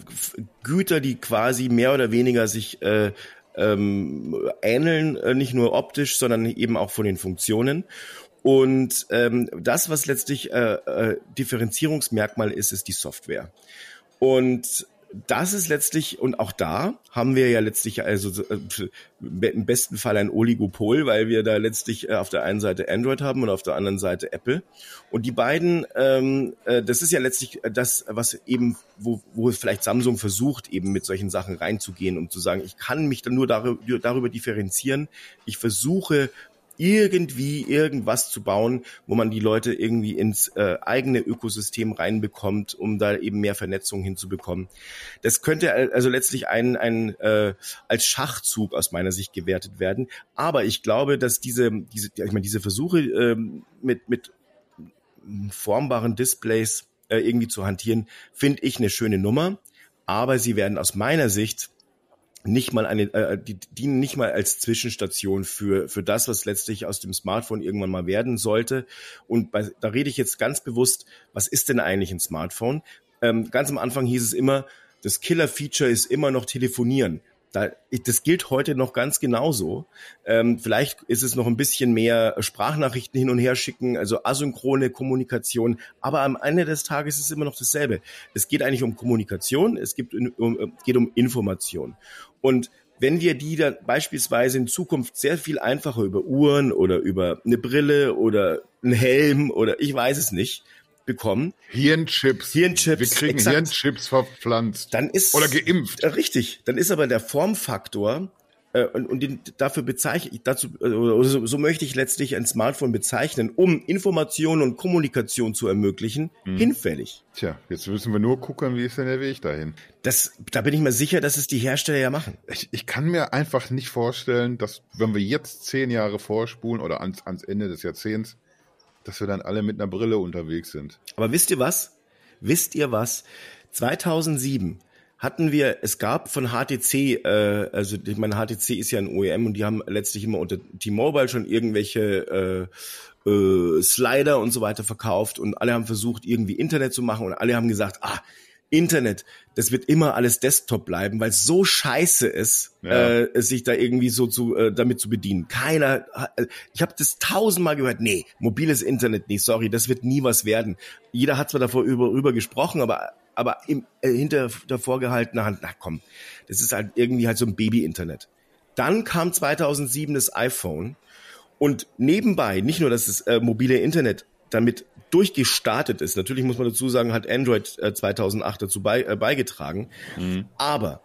Güter, die quasi mehr oder weniger sich äh, ähm, ähneln, äh, nicht nur optisch, sondern eben auch von den Funktionen. Und ähm, das, was letztlich äh, äh, Differenzierungsmerkmal ist, ist die Software. Und das ist letztlich, und auch da haben wir ja letztlich also äh, im besten Fall ein Oligopol, weil wir da letztlich äh, auf der einen Seite Android haben und auf der anderen Seite Apple. Und die beiden, ähm, äh, das ist ja letztlich das, was eben, wo, wo vielleicht Samsung versucht, eben mit solchen Sachen reinzugehen, um zu sagen, ich kann mich dann nur darüber, darüber differenzieren. Ich versuche irgendwie irgendwas zu bauen, wo man die Leute irgendwie ins äh, eigene Ökosystem reinbekommt, um da eben mehr Vernetzung hinzubekommen. Das könnte also letztlich ein, ein äh, als Schachzug aus meiner Sicht gewertet werden. Aber ich glaube, dass diese, diese, ich meine, diese Versuche äh, mit, mit formbaren Displays äh, irgendwie zu hantieren, finde ich eine schöne Nummer. Aber sie werden aus meiner Sicht nicht mal eine, äh, die dienen nicht mal als Zwischenstation für für das, was letztlich aus dem Smartphone irgendwann mal werden sollte. Und bei, da rede ich jetzt ganz bewusst, was ist denn eigentlich ein Smartphone? Ähm, ganz am Anfang hieß es immer, das Killer-Feature ist immer noch telefonieren. Da, das gilt heute noch ganz genauso. Ähm, vielleicht ist es noch ein bisschen mehr Sprachnachrichten hin und her schicken, also asynchrone Kommunikation. Aber am Ende des Tages ist es immer noch dasselbe. Es geht eigentlich um Kommunikation, es gibt, um, geht um Information. Und wenn wir die dann beispielsweise in Zukunft sehr viel einfacher über Uhren oder über eine Brille oder einen Helm oder ich weiß es nicht bekommen. Hirnchips. Hirnchips. Wir kriegen exakt. Hirnchips verpflanzt. Dann ist oder geimpft. Richtig. Dann ist aber der Formfaktor äh, und, und den, dafür bezeichne ich dazu oder so, so möchte ich letztlich ein Smartphone bezeichnen, um Information und Kommunikation zu ermöglichen, hm. hinfällig. Tja, jetzt müssen wir nur gucken, wie ist denn der Weg dahin? Das, da bin ich mir sicher, dass es die Hersteller ja machen. Ich, ich kann mir einfach nicht vorstellen, dass wenn wir jetzt zehn Jahre vorspulen oder ans, ans Ende des Jahrzehnts, dass wir dann alle mit einer Brille unterwegs sind. Aber wisst ihr was? Wisst ihr was? 2007 hatten wir, es gab von HTC, äh, also ich meine, HTC ist ja ein OEM und die haben letztlich immer unter T-Mobile schon irgendwelche äh, äh, Slider und so weiter verkauft und alle haben versucht, irgendwie Internet zu machen und alle haben gesagt, ah, Internet, das wird immer alles Desktop bleiben, weil es so scheiße ist, ja. äh, sich da irgendwie so zu äh, damit zu bedienen. Keiner, äh, ich habe das tausendmal gehört. Nee, mobiles Internet, nee, sorry, das wird nie was werden. Jeder hat zwar davor über, über gesprochen, aber aber im, äh, hinter der vorgehaltenen Hand, na komm, das ist halt irgendwie halt so ein Baby-Internet. Dann kam 2007 das iPhone und nebenbei, nicht nur, dass das äh, mobile Internet damit durchgestartet ist. Natürlich muss man dazu sagen, hat Android äh, 2008 dazu bei, äh, beigetragen. Mhm. Aber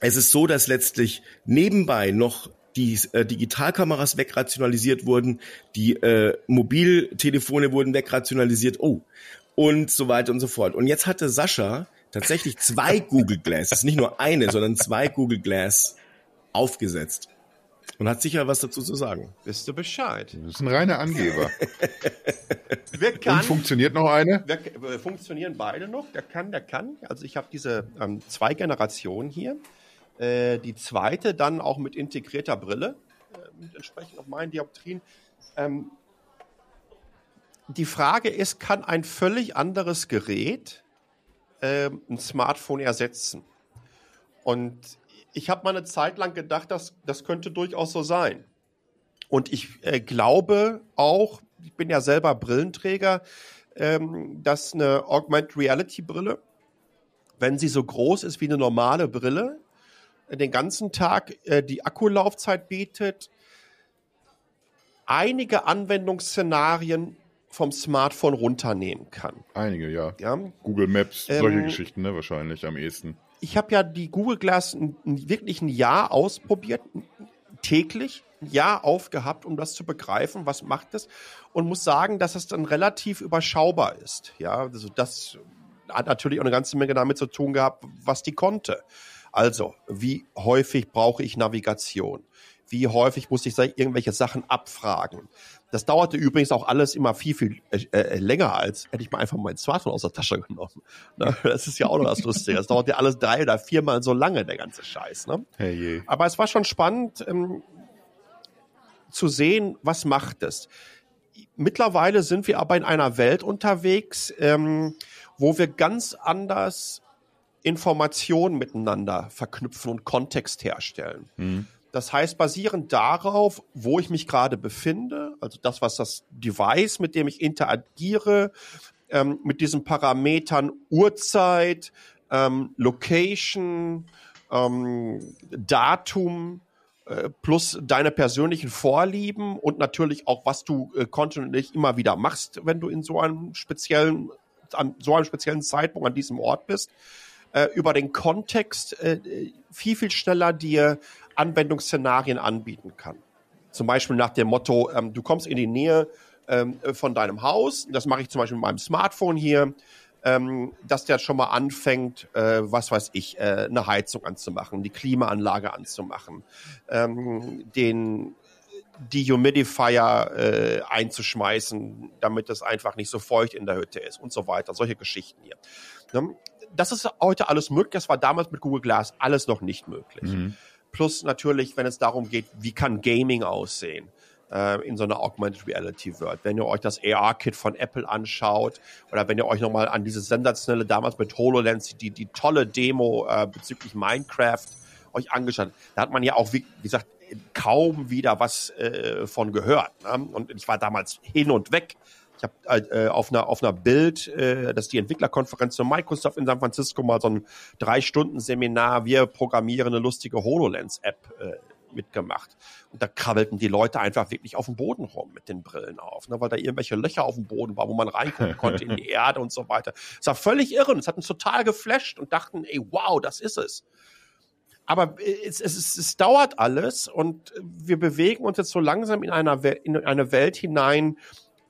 es ist so, dass letztlich nebenbei noch die äh, Digitalkameras wegrationalisiert wurden, die äh, Mobiltelefone wurden wegrationalisiert, oh, und so weiter und so fort. Und jetzt hatte Sascha tatsächlich zwei Google Glass, nicht nur eine, sondern zwei Google Glass aufgesetzt. Und hat sicher was dazu zu sagen. Wisst du Bescheid? Das ist ein reiner Angeber. wer kann, Und funktioniert noch eine? Wer, funktionieren beide noch? Der kann, der kann. Also ich habe diese ähm, zwei Generationen hier. Äh, die zweite dann auch mit integrierter Brille, äh, mit entsprechend auf meinen Dioptrien. Ähm, die Frage ist, kann ein völlig anderes Gerät äh, ein Smartphone ersetzen? Und ich habe mal eine Zeit lang gedacht, dass das könnte durchaus so sein. Und ich äh, glaube auch, ich bin ja selber Brillenträger, ähm, dass eine Augmented Reality Brille, wenn sie so groß ist wie eine normale Brille, den ganzen Tag äh, die Akkulaufzeit bietet, einige Anwendungsszenarien vom Smartphone runternehmen kann. Einige, ja. ja? Google Maps, solche ähm, Geschichten, ne, wahrscheinlich am ehesten. Ich habe ja die Google Glass wirklich ein Jahr ausprobiert, täglich, ein Jahr aufgehabt, um das zu begreifen, was macht es und muss sagen, dass es dann relativ überschaubar ist. Ja, also das hat natürlich auch eine ganze Menge damit zu tun gehabt, was die konnte. Also, wie häufig brauche ich Navigation? Wie häufig muss ich irgendwelche Sachen abfragen? Das dauerte übrigens auch alles immer viel, viel äh, äh, länger, als hätte ich mal einfach mein Smartphone aus der Tasche genommen. Ne? Das ist ja auch noch das Lustige. Das dauert ja alles drei oder viermal so lange, der ganze Scheiß. Ne? Hey. Aber es war schon spannend ähm, zu sehen, was macht es. Mittlerweile sind wir aber in einer Welt unterwegs, ähm, wo wir ganz anders Informationen miteinander verknüpfen und Kontext herstellen. Mhm. Das heißt, basierend darauf, wo ich mich gerade befinde, also das, was das Device, mit dem ich interagiere, ähm, mit diesen Parametern Uhrzeit, ähm, Location, ähm, Datum, äh, plus deine persönlichen Vorlieben und natürlich auch, was du äh, kontinuierlich immer wieder machst, wenn du in so einem speziellen, an so einem speziellen Zeitpunkt an diesem Ort bist, äh, über den Kontext äh, viel, viel schneller dir Anwendungsszenarien anbieten kann. Zum Beispiel nach dem Motto, ähm, du kommst in die Nähe ähm, von deinem Haus, das mache ich zum Beispiel mit meinem Smartphone hier, ähm, dass der schon mal anfängt, äh, was weiß ich, äh, eine Heizung anzumachen, die Klimaanlage anzumachen, ähm, den Dehumidifier äh, einzuschmeißen, damit es einfach nicht so feucht in der Hütte ist und so weiter. Solche Geschichten hier. Ne? das ist heute alles möglich. Das war damals mit Google Glass alles noch nicht möglich. Mhm. Plus natürlich, wenn es darum geht, wie kann Gaming aussehen äh, in so einer Augmented Reality World. Wenn ihr euch das AR-Kit von Apple anschaut oder wenn ihr euch nochmal an diese sensationelle damals mit HoloLens, die, die tolle Demo äh, bezüglich Minecraft euch angeschaut, da hat man ja auch, wie, wie gesagt, kaum wieder was äh, von gehört. Ne? Und ich war damals hin und weg ich habe äh, auf einer auf einer Bild, äh, das ist die Entwicklerkonferenz von Microsoft in San Francisco mal so ein drei Stunden Seminar. Wir programmieren eine lustige Hololens App äh, mitgemacht. Und da krabbelten die Leute einfach wirklich auf dem Boden rum mit den Brillen auf, ne, weil da irgendwelche Löcher auf dem Boden waren, wo man reingucken konnte in die Erde und so weiter. Es war völlig irre und es hat uns total geflasht und dachten, ey, wow, das ist es. Aber es, es, es dauert alles und wir bewegen uns jetzt so langsam in, einer in eine Welt hinein,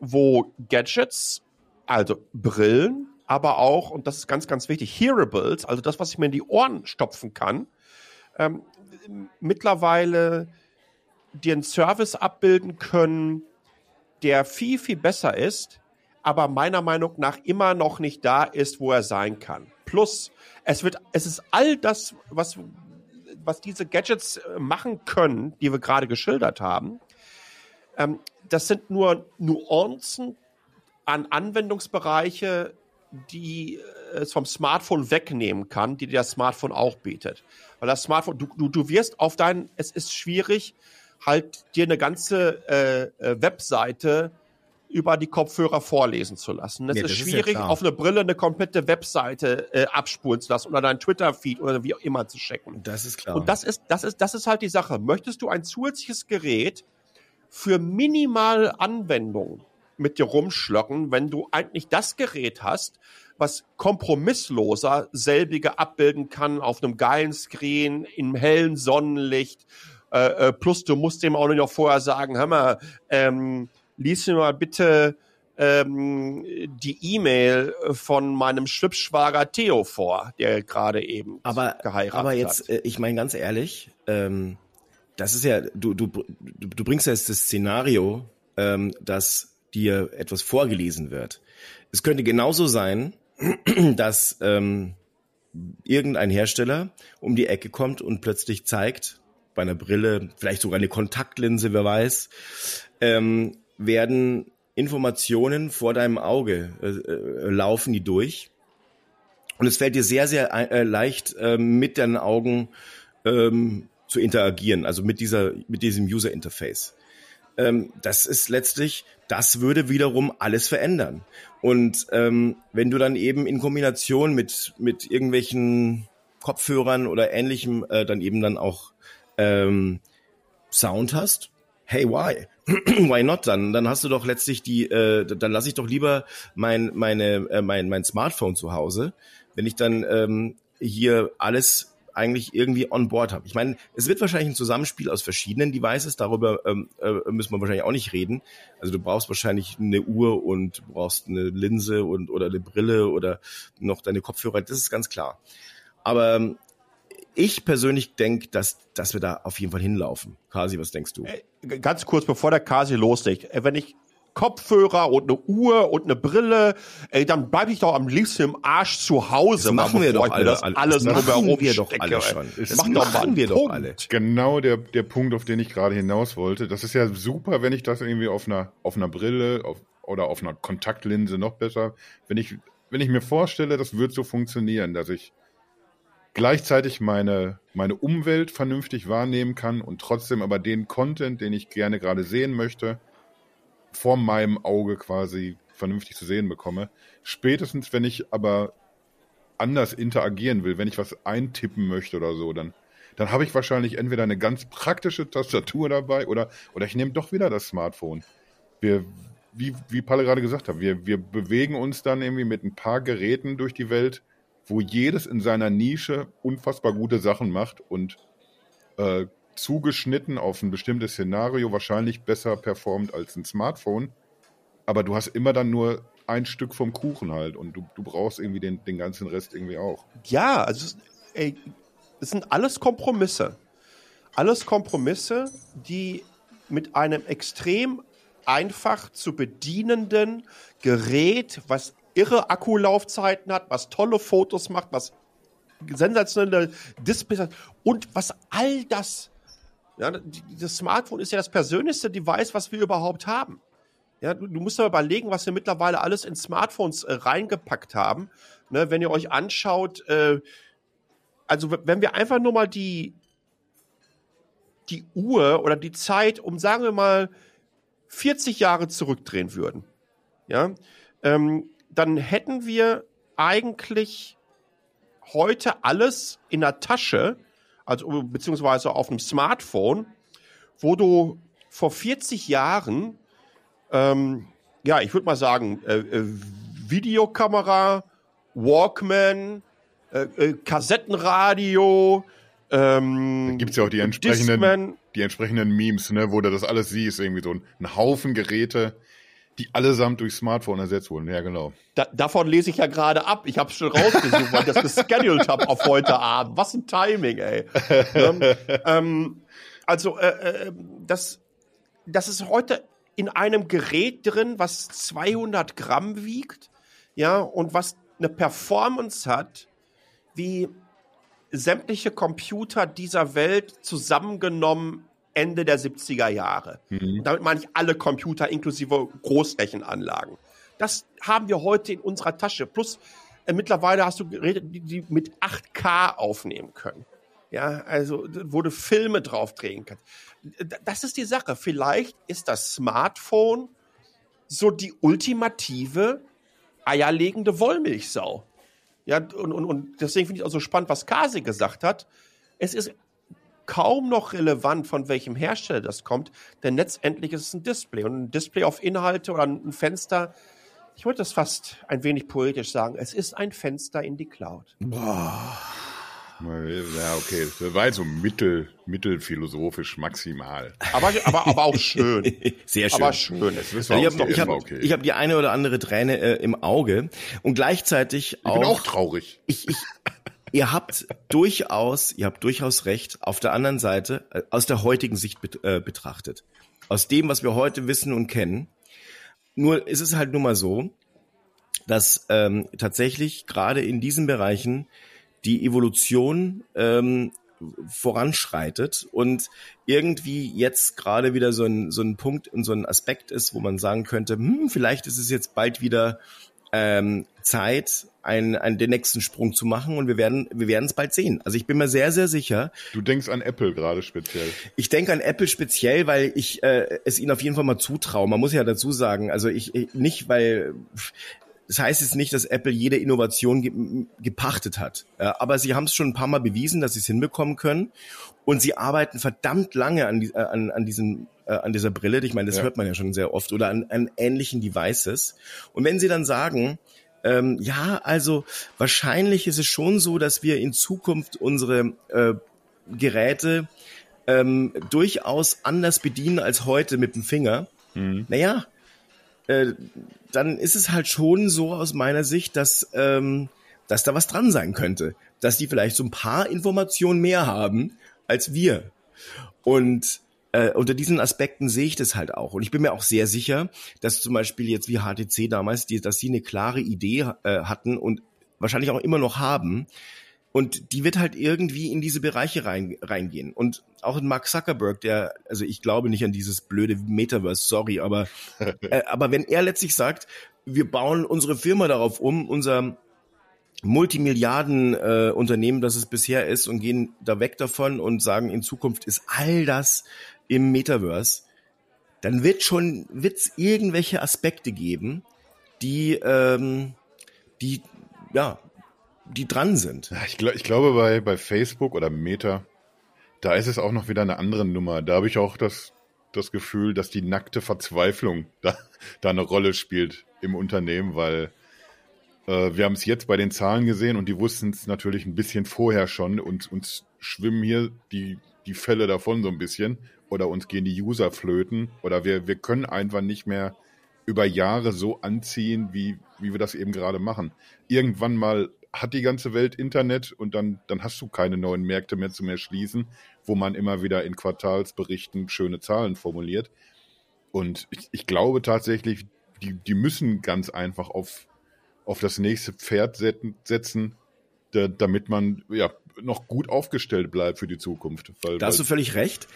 wo Gadgets, also Brillen, aber auch, und das ist ganz, ganz wichtig, Hearables, also das, was ich mir in die Ohren stopfen kann, ähm, mittlerweile einen Service abbilden können, der viel, viel besser ist, aber meiner Meinung nach immer noch nicht da ist, wo er sein kann. Plus, es wird, es ist all das, was, was diese Gadgets äh, machen können, die wir gerade geschildert haben, ähm, das sind nur Nuancen an Anwendungsbereiche, die äh, es vom Smartphone wegnehmen kann, die dir das Smartphone auch bietet. Weil das Smartphone, du, du, du wirst auf dein, es ist schwierig, halt dir eine ganze äh, äh Webseite über die Kopfhörer vorlesen zu lassen. Es nee, ist schwierig, ist ja auf eine Brille eine komplette Webseite äh, abspulen zu lassen oder deinen Twitter-Feed oder wie auch immer zu checken. Das ist klar. Und das ist, das ist, das ist halt die Sache. Möchtest du ein zusätzliches Gerät, für minimal Anwendungen mit dir rumschlocken, wenn du eigentlich das Gerät hast, was kompromissloser selbige abbilden kann auf einem geilen Screen, im hellen Sonnenlicht. Äh, äh, plus du musst dem auch noch vorher sagen, hör mal, ähm, lies mir mal bitte ähm, die E-Mail von meinem Schwibschwager Theo vor, der gerade eben aber, geheiratet hat. Aber jetzt, hat. Äh, ich meine ganz ehrlich, ähm, das ist ja, du, du, du bringst ja jetzt das Szenario, ähm, dass dir etwas vorgelesen wird. Es könnte genauso sein, dass ähm, irgendein Hersteller um die Ecke kommt und plötzlich zeigt, bei einer Brille, vielleicht sogar eine Kontaktlinse, wer weiß, ähm, werden Informationen vor deinem Auge äh, äh, laufen die durch. Und es fällt dir sehr, sehr äh, leicht, äh, mit deinen Augen ähm, zu interagieren, also mit dieser, mit diesem User Interface. Ähm, das ist letztlich, das würde wiederum alles verändern. Und ähm, wenn du dann eben in Kombination mit mit irgendwelchen Kopfhörern oder ähnlichem äh, dann eben dann auch ähm, Sound hast, hey, why? why not dann? Dann hast du doch letztlich die, äh, dann lasse ich doch lieber mein, meine, äh, mein, mein Smartphone zu Hause, wenn ich dann ähm, hier alles eigentlich irgendwie on board habe. Ich meine, es wird wahrscheinlich ein Zusammenspiel aus verschiedenen Devices, darüber ähm, äh, müssen wir wahrscheinlich auch nicht reden. Also du brauchst wahrscheinlich eine Uhr und du brauchst eine Linse und oder eine Brille oder noch deine Kopfhörer, das ist ganz klar. Aber ähm, ich persönlich denke, dass, dass wir da auf jeden Fall hinlaufen. Kasi, was denkst du? Äh, ganz kurz, bevor der Kasi loslegt. Äh, wenn ich Kopfhörer und eine Uhr und eine Brille, ey, dann bleibe ich doch am liebsten im Arsch zu Hause. Das machen wir doch alle. Das alles das machen wir doch alle schon. Das, das machen, machen wir doch alle. Genau der, der Punkt, auf den ich gerade hinaus wollte. Das ist ja super, wenn ich das irgendwie auf einer, auf einer Brille auf, oder auf einer Kontaktlinse noch besser, wenn ich, wenn ich mir vorstelle, das wird so funktionieren, dass ich gleichzeitig meine, meine Umwelt vernünftig wahrnehmen kann und trotzdem aber den Content, den ich gerne gerade sehen möchte, vor meinem Auge quasi vernünftig zu sehen bekomme. Spätestens, wenn ich aber anders interagieren will, wenn ich was eintippen möchte oder so, dann, dann habe ich wahrscheinlich entweder eine ganz praktische Tastatur dabei oder, oder ich nehme doch wieder das Smartphone. Wir, wie, wie Palle gerade gesagt hat, wir, wir bewegen uns dann irgendwie mit ein paar Geräten durch die Welt, wo jedes in seiner Nische unfassbar gute Sachen macht und äh, zugeschnitten auf ein bestimmtes Szenario wahrscheinlich besser performt als ein Smartphone. Aber du hast immer dann nur ein Stück vom Kuchen halt und du, du brauchst irgendwie den, den ganzen Rest irgendwie auch. Ja, also ey, es sind alles Kompromisse. Alles Kompromisse, die mit einem extrem einfach zu bedienenden Gerät, was irre Akkulaufzeiten hat, was tolle Fotos macht, was sensationelle Displays hat und was all das ja, das Smartphone ist ja das persönlichste Device, was wir überhaupt haben. Ja, du, du musst aber überlegen, was wir mittlerweile alles in Smartphones äh, reingepackt haben. Ne, wenn ihr euch anschaut, äh, also wenn wir einfach nur mal die, die Uhr oder die Zeit um, sagen wir mal, 40 Jahre zurückdrehen würden, ja, ähm, dann hätten wir eigentlich heute alles in der Tasche, also beziehungsweise auf dem Smartphone, wo du vor 40 Jahren, ähm, ja, ich würde mal sagen, äh, äh, Videokamera, Walkman, äh, äh Kassettenradio, ähm, da gibt's ja auch die entsprechenden, die entsprechenden Memes, ne, wo du das alles siehst, irgendwie so ein, ein Haufen Geräte, die allesamt durch Smartphone ersetzt wurden. Ja, genau. Da, davon lese ich ja gerade ab. Ich habe schon rausgesucht, weil ich das gescheduled habe auf heute Abend. Was ein Timing, ey. ähm, ähm, also, äh, äh, das, das ist heute in einem Gerät drin, was 200 Gramm wiegt, ja, und was eine Performance hat, wie sämtliche Computer dieser Welt zusammengenommen Ende der 70er Jahre. Mhm. damit meine ich alle Computer inklusive Großrechenanlagen. Das haben wir heute in unserer Tasche. Plus äh, mittlerweile hast du Geräte, die, die mit 8K aufnehmen können. Ja, also wo du Filme drauf drehen kannst. Das ist die Sache. Vielleicht ist das Smartphone so die ultimative eierlegende Wollmilchsau. Ja, und, und, und deswegen finde ich auch so spannend, was Kasi gesagt hat. Es ist kaum noch relevant, von welchem Hersteller das kommt, denn letztendlich ist es ein Display und ein Display auf Inhalte oder ein Fenster. Ich wollte das fast ein wenig poetisch sagen. Es ist ein Fenster in die Cloud. Boah. Ja, okay. Das war jetzt so mittel, mittelphilosophisch maximal. Aber, aber, aber auch schön. Sehr schön. Aber schön. ich habe ich hab, okay. ich hab die eine oder andere Träne äh, im Auge und gleichzeitig auch. Ich bin auch traurig. Ich, ich, ihr habt durchaus, ihr habt durchaus recht, auf der anderen Seite, äh, aus der heutigen Sicht äh, betrachtet. Aus dem, was wir heute wissen und kennen. Nur ist es halt nun mal so, dass ähm, tatsächlich gerade in diesen Bereichen die Evolution ähm, voranschreitet und irgendwie jetzt gerade wieder so ein, so ein Punkt und so ein Aspekt ist, wo man sagen könnte, hm, vielleicht ist es jetzt bald wieder ähm, Zeit, einen, einen, den nächsten Sprung zu machen und wir werden wir werden es bald sehen. Also ich bin mir sehr, sehr sicher. Du denkst an Apple gerade speziell. Ich denke an Apple speziell, weil ich äh, es ihnen auf jeden Fall mal zutraue. Man muss ja dazu sagen, also ich, ich nicht, weil das heißt jetzt nicht, dass Apple jede Innovation ge gepachtet hat. Ja, aber sie haben es schon ein paar Mal bewiesen, dass sie es hinbekommen können. Und sie arbeiten verdammt lange an, die, äh, an, an, diesen, äh, an dieser Brille. Ich meine, das ja. hört man ja schon sehr oft. Oder an, an ähnlichen Devices. Und wenn sie dann sagen, ähm, ja, also wahrscheinlich ist es schon so, dass wir in Zukunft unsere äh, Geräte ähm, durchaus anders bedienen als heute mit dem Finger. Mhm. Naja, äh, dann ist es halt schon so aus meiner Sicht, dass, ähm, dass da was dran sein könnte. Dass die vielleicht so ein paar Informationen mehr haben als wir. Und äh, unter diesen Aspekten sehe ich das halt auch. Und ich bin mir auch sehr sicher, dass zum Beispiel jetzt wie HTC damals, die, dass sie eine klare Idee äh, hatten und wahrscheinlich auch immer noch haben, und die wird halt irgendwie in diese Bereiche rein, reingehen. Und auch in Mark Zuckerberg, der, also ich glaube nicht an dieses blöde Metaverse, sorry, aber, äh, aber wenn er letztlich sagt, wir bauen unsere Firma darauf um, unser Multimilliarden-Unternehmen, äh, das es bisher ist, und gehen da weg davon und sagen, in Zukunft ist all das im Metaverse, dann wird schon, wird's irgendwelche Aspekte geben, die, ähm, die, ja, die dran sind. Ich, glaub, ich glaube, bei, bei Facebook oder Meta, da ist es auch noch wieder eine andere Nummer. Da habe ich auch das, das Gefühl, dass die nackte Verzweiflung da, da eine Rolle spielt im Unternehmen, weil äh, wir haben es jetzt bei den Zahlen gesehen und die wussten es natürlich ein bisschen vorher schon und uns schwimmen hier die, die Fälle davon so ein bisschen oder uns gehen die User flöten oder wir, wir können einfach nicht mehr über Jahre so anziehen, wie, wie wir das eben gerade machen. Irgendwann mal hat die ganze Welt Internet und dann, dann hast du keine neuen Märkte mehr zu mehr schließen, wo man immer wieder in Quartalsberichten schöne Zahlen formuliert. Und ich, ich glaube tatsächlich, die, die müssen ganz einfach auf, auf das nächste Pferd setzen, da, damit man ja noch gut aufgestellt bleibt für die Zukunft. Weil, da hast du völlig recht.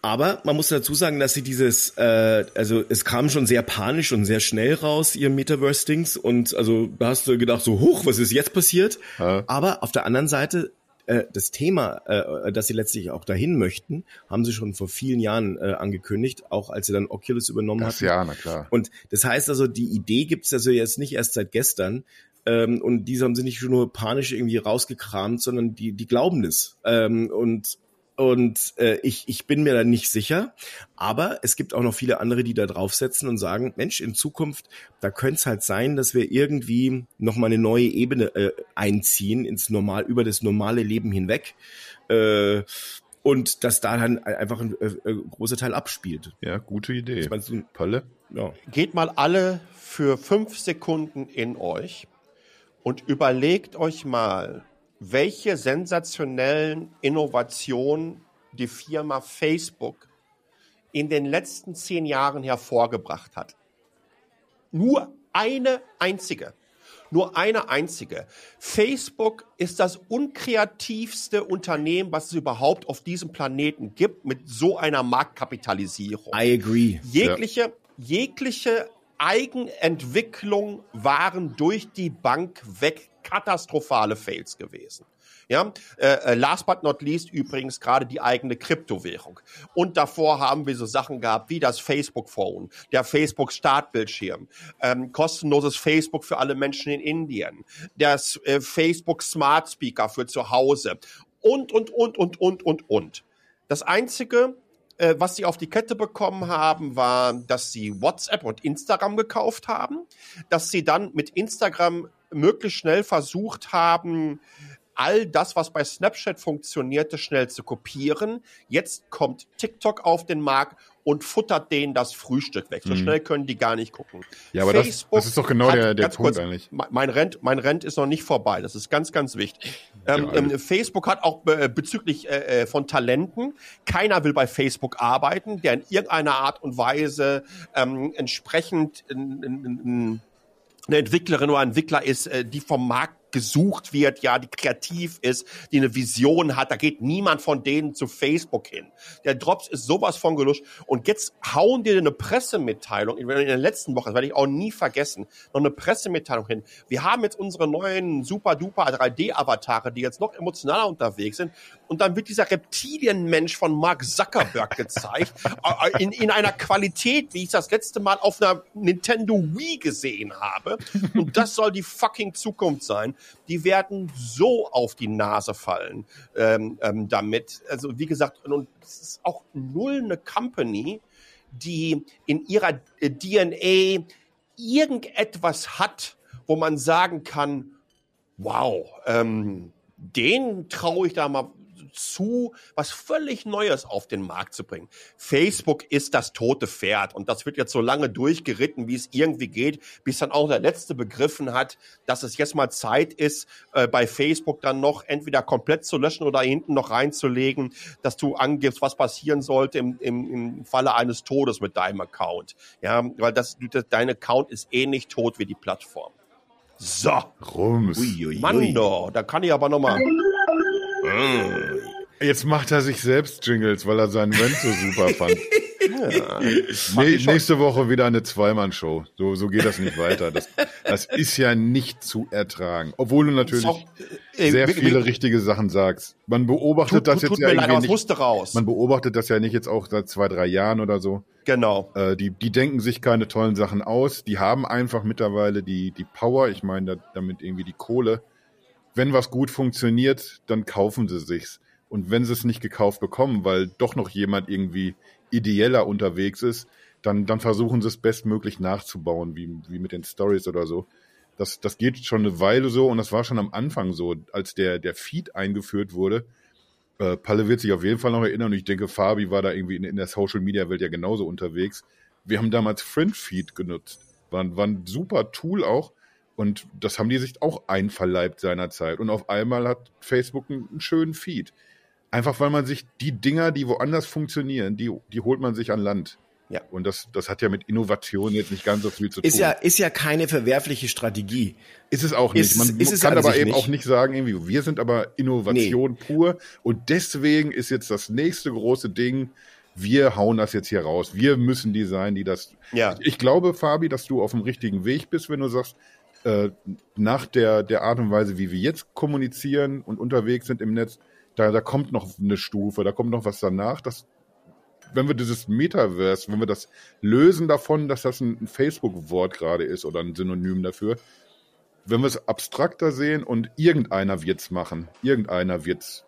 Aber man muss dazu sagen, dass sie dieses, äh, also es kam schon sehr panisch und sehr schnell raus, ihr Metaverse-Dings. Und also da hast du gedacht, so, hoch, was ist jetzt passiert? Ja. Aber auf der anderen Seite, äh, das Thema, äh, dass sie letztlich auch dahin möchten, haben sie schon vor vielen Jahren äh, angekündigt, auch als sie dann Oculus übernommen haben. Ja, na klar. Und das heißt also, die Idee gibt's also jetzt nicht erst seit gestern. Ähm, und diese haben sie nicht nur panisch irgendwie rausgekramt, sondern die, die glauben das. Ähm, und und äh, ich, ich bin mir da nicht sicher. Aber es gibt auch noch viele andere, die da draufsetzen und sagen, Mensch, in Zukunft, da könnte es halt sein, dass wir irgendwie nochmal eine neue Ebene äh, einziehen ins normal, über das normale Leben hinweg. Äh, und dass da dann einfach ein, äh, äh, großer Teil abspielt. Ja, gute Idee. Was meinst du, Palle? Ja. Geht mal alle für fünf Sekunden in euch und überlegt euch mal, welche sensationellen Innovationen die Firma Facebook in den letzten zehn Jahren hervorgebracht hat. Nur eine einzige. Nur eine einzige. Facebook ist das unkreativste Unternehmen, was es überhaupt auf diesem Planeten gibt, mit so einer Marktkapitalisierung. I agree. Jegliche, ja. jegliche Eigenentwicklung waren durch die Bank weg katastrophale Fails gewesen. Ja, äh, äh, last but not least übrigens gerade die eigene Kryptowährung. Und davor haben wir so Sachen gehabt wie das Facebook Phone, der Facebook Startbildschirm, ähm, kostenloses Facebook für alle Menschen in Indien, das äh, Facebook Smart Speaker für zu Hause und und und und und und und. Das einzige, äh, was sie auf die Kette bekommen haben, war, dass sie WhatsApp und Instagram gekauft haben, dass sie dann mit Instagram möglichst schnell versucht haben, all das, was bei Snapchat funktionierte, schnell zu kopieren. Jetzt kommt TikTok auf den Markt und futtert denen das Frühstück weg. So mhm. schnell können die gar nicht gucken. Ja, aber das, das ist doch genau der, der Punkt kurz, eigentlich. Mein Rent, mein Rent ist noch nicht vorbei. Das ist ganz, ganz wichtig. Ähm, ähm, Facebook hat auch äh, bezüglich äh, äh, von Talenten, keiner will bei Facebook arbeiten, der in irgendeiner Art und Weise ähm, entsprechend in, in, in, eine Entwicklerin oder Entwickler ist, äh, die vom Markt gesucht wird, ja, die kreativ ist, die eine Vision hat. Da geht niemand von denen zu Facebook hin. Der Drops ist sowas von gelöscht. Und jetzt hauen dir eine Pressemitteilung, in der letzten Woche, das werde ich auch nie vergessen, noch eine Pressemitteilung hin. Wir haben jetzt unsere neuen super-duper 3D-Avatare, die jetzt noch emotionaler unterwegs sind. Und dann wird dieser Reptilienmensch von Mark Zuckerberg gezeigt, äh, äh, in, in einer Qualität, wie ich das letzte Mal auf einer Nintendo Wii gesehen habe. Und das soll die fucking Zukunft sein die werden so auf die Nase fallen ähm, ähm, damit. Also wie gesagt, und es ist auch null eine Company, die in ihrer äh, DNA irgendetwas hat, wo man sagen kann, wow, ähm, den traue ich da mal zu, was völlig Neues auf den Markt zu bringen. Facebook ist das tote Pferd und das wird jetzt so lange durchgeritten, wie es irgendwie geht, bis dann auch der Letzte begriffen hat, dass es jetzt mal Zeit ist, äh, bei Facebook dann noch entweder komplett zu löschen oder hinten noch reinzulegen, dass du angibst, was passieren sollte im, im, im Falle eines Todes mit deinem Account. Ja, weil das, das dein Account ist eh nicht tot wie die Plattform. So. Rums. Mando, da kann ich aber noch mal. Jetzt macht er sich selbst Jingles, weil er seinen Rent so super fand. Ja, nee, nächste Woche wieder eine Zweimann-Show. So, so geht das nicht weiter. Das, das ist ja nicht zu ertragen. Obwohl du natürlich auch, äh, sehr viele richtige Sachen sagst. Man beobachtet tut, das tut, jetzt tut ja irgendwie leid, nicht. Raus. Man beobachtet das ja nicht jetzt auch seit zwei, drei Jahren oder so. Genau. Äh, die, die denken sich keine tollen Sachen aus. Die haben einfach mittlerweile die, die Power. Ich meine da, damit irgendwie die Kohle wenn was gut funktioniert, dann kaufen sie sich's. Und wenn sie es nicht gekauft bekommen, weil doch noch jemand irgendwie ideeller unterwegs ist, dann, dann versuchen sie es bestmöglich nachzubauen, wie, wie mit den Stories oder so. Das, das geht schon eine Weile so und das war schon am Anfang so, als der, der Feed eingeführt wurde. Äh, Palle wird sich auf jeden Fall noch erinnern und ich denke, Fabi war da irgendwie in, in der Social Media Welt ja genauso unterwegs. Wir haben damals Friend Feed genutzt. War, war ein super Tool auch, und das haben die sich auch einverleibt seinerzeit. Und auf einmal hat Facebook einen schönen Feed. Einfach weil man sich die Dinger, die woanders funktionieren, die, die holt man sich an Land. Ja. Und das, das hat ja mit Innovation jetzt nicht ganz so viel zu ist tun. Ja, ist ja keine verwerfliche Strategie. Ist es auch nicht. Man ist, kann aber eben nicht. auch nicht sagen, irgendwie, wir sind aber Innovation nee. pur. Und deswegen ist jetzt das nächste große Ding, wir hauen das jetzt hier raus. Wir müssen die sein, die das. Ja. Ich glaube, Fabi, dass du auf dem richtigen Weg bist, wenn du sagst, äh, nach der, der Art und Weise, wie wir jetzt kommunizieren und unterwegs sind im Netz, da, da kommt noch eine Stufe, da kommt noch was danach. Das, wenn wir dieses Metaverse, wenn wir das lösen davon, dass das ein, Facebook-Wort gerade ist oder ein Synonym dafür, wenn wir es abstrakter sehen und irgendeiner wird es machen, irgendeiner wird es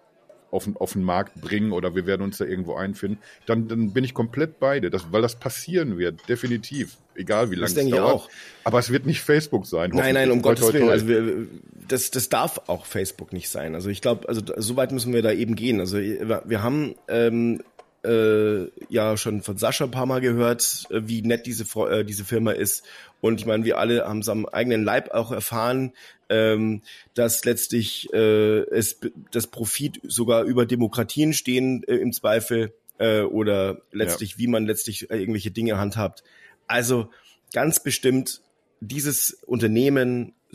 auf, auf den Markt bringen oder wir werden uns da irgendwo einfinden, dann, dann bin ich komplett beide, das, weil das passieren wird, definitiv. Egal wie lange es dauert. Auch. Aber es wird nicht Facebook sein. Nein, nein, um Gottes Willen. Also wir, das, das darf auch Facebook nicht sein. Also ich glaube, also so weit müssen wir da eben gehen. Also wir haben ähm, äh, ja schon von Sascha ein paar Mal gehört, äh, wie nett diese, äh, diese Firma ist. Und ich meine, wir alle haben es am eigenen Leib auch erfahren, ähm, dass letztlich äh, es das Profit sogar über Demokratien stehen äh, im Zweifel äh, oder letztlich, ja. wie man letztlich äh, irgendwelche Dinge handhabt. Also ganz bestimmt, dieses Unternehmen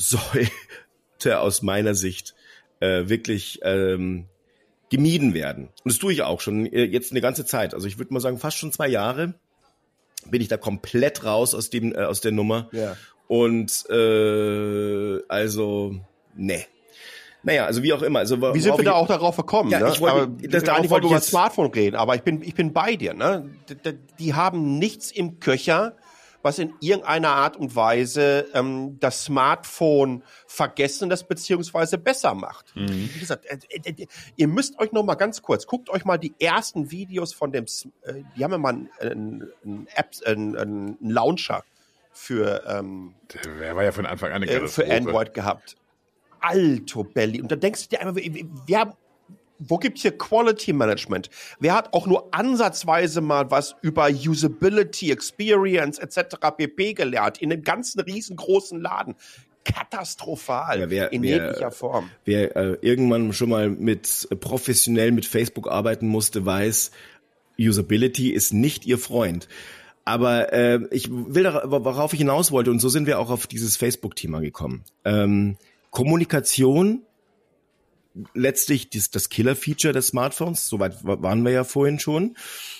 sollte aus meiner Sicht äh, wirklich ähm, gemieden werden. Und das tue ich auch schon äh, jetzt eine ganze Zeit. Also ich würde mal sagen, fast schon zwei Jahre bin ich da komplett raus aus dem äh, aus der Nummer. Ja. Und äh, also ne. Naja, also wie auch immer. Also, wie sind wir da auch darauf gekommen? Ja, ne? ich wollte, aber, das, darauf wollte ich über Smartphone reden, aber ich bin, ich bin bei dir. Ne? Die, die haben nichts im Köcher, was in irgendeiner Art und Weise ähm, das Smartphone vergessenes beziehungsweise besser macht. Mhm. Wie gesagt, äh, äh, äh, ihr müsst euch noch mal ganz kurz, guckt euch mal die ersten Videos von dem, äh, die haben ja mal einen, einen, Apps, einen, einen Launcher für, ähm, der war ja von Anfang an eine äh, für Android gehabt. Alto Belly. Und da denkst du dir einmal, wir haben wo gibt's hier Quality Management? Wer hat auch nur ansatzweise mal was über Usability, Experience etc. pp gelernt in einem ganzen riesengroßen Laden? Katastrophal ja, wer, in wer, jeglicher Form. Wer äh, irgendwann schon mal mit äh, professionell mit Facebook arbeiten musste, weiß, Usability ist nicht ihr Freund. Aber äh, ich will, worauf ich hinaus wollte, und so sind wir auch auf dieses Facebook-Thema gekommen. Ähm, Kommunikation letztlich das, das Killer-Feature des Smartphones, soweit waren wir ja vorhin schon,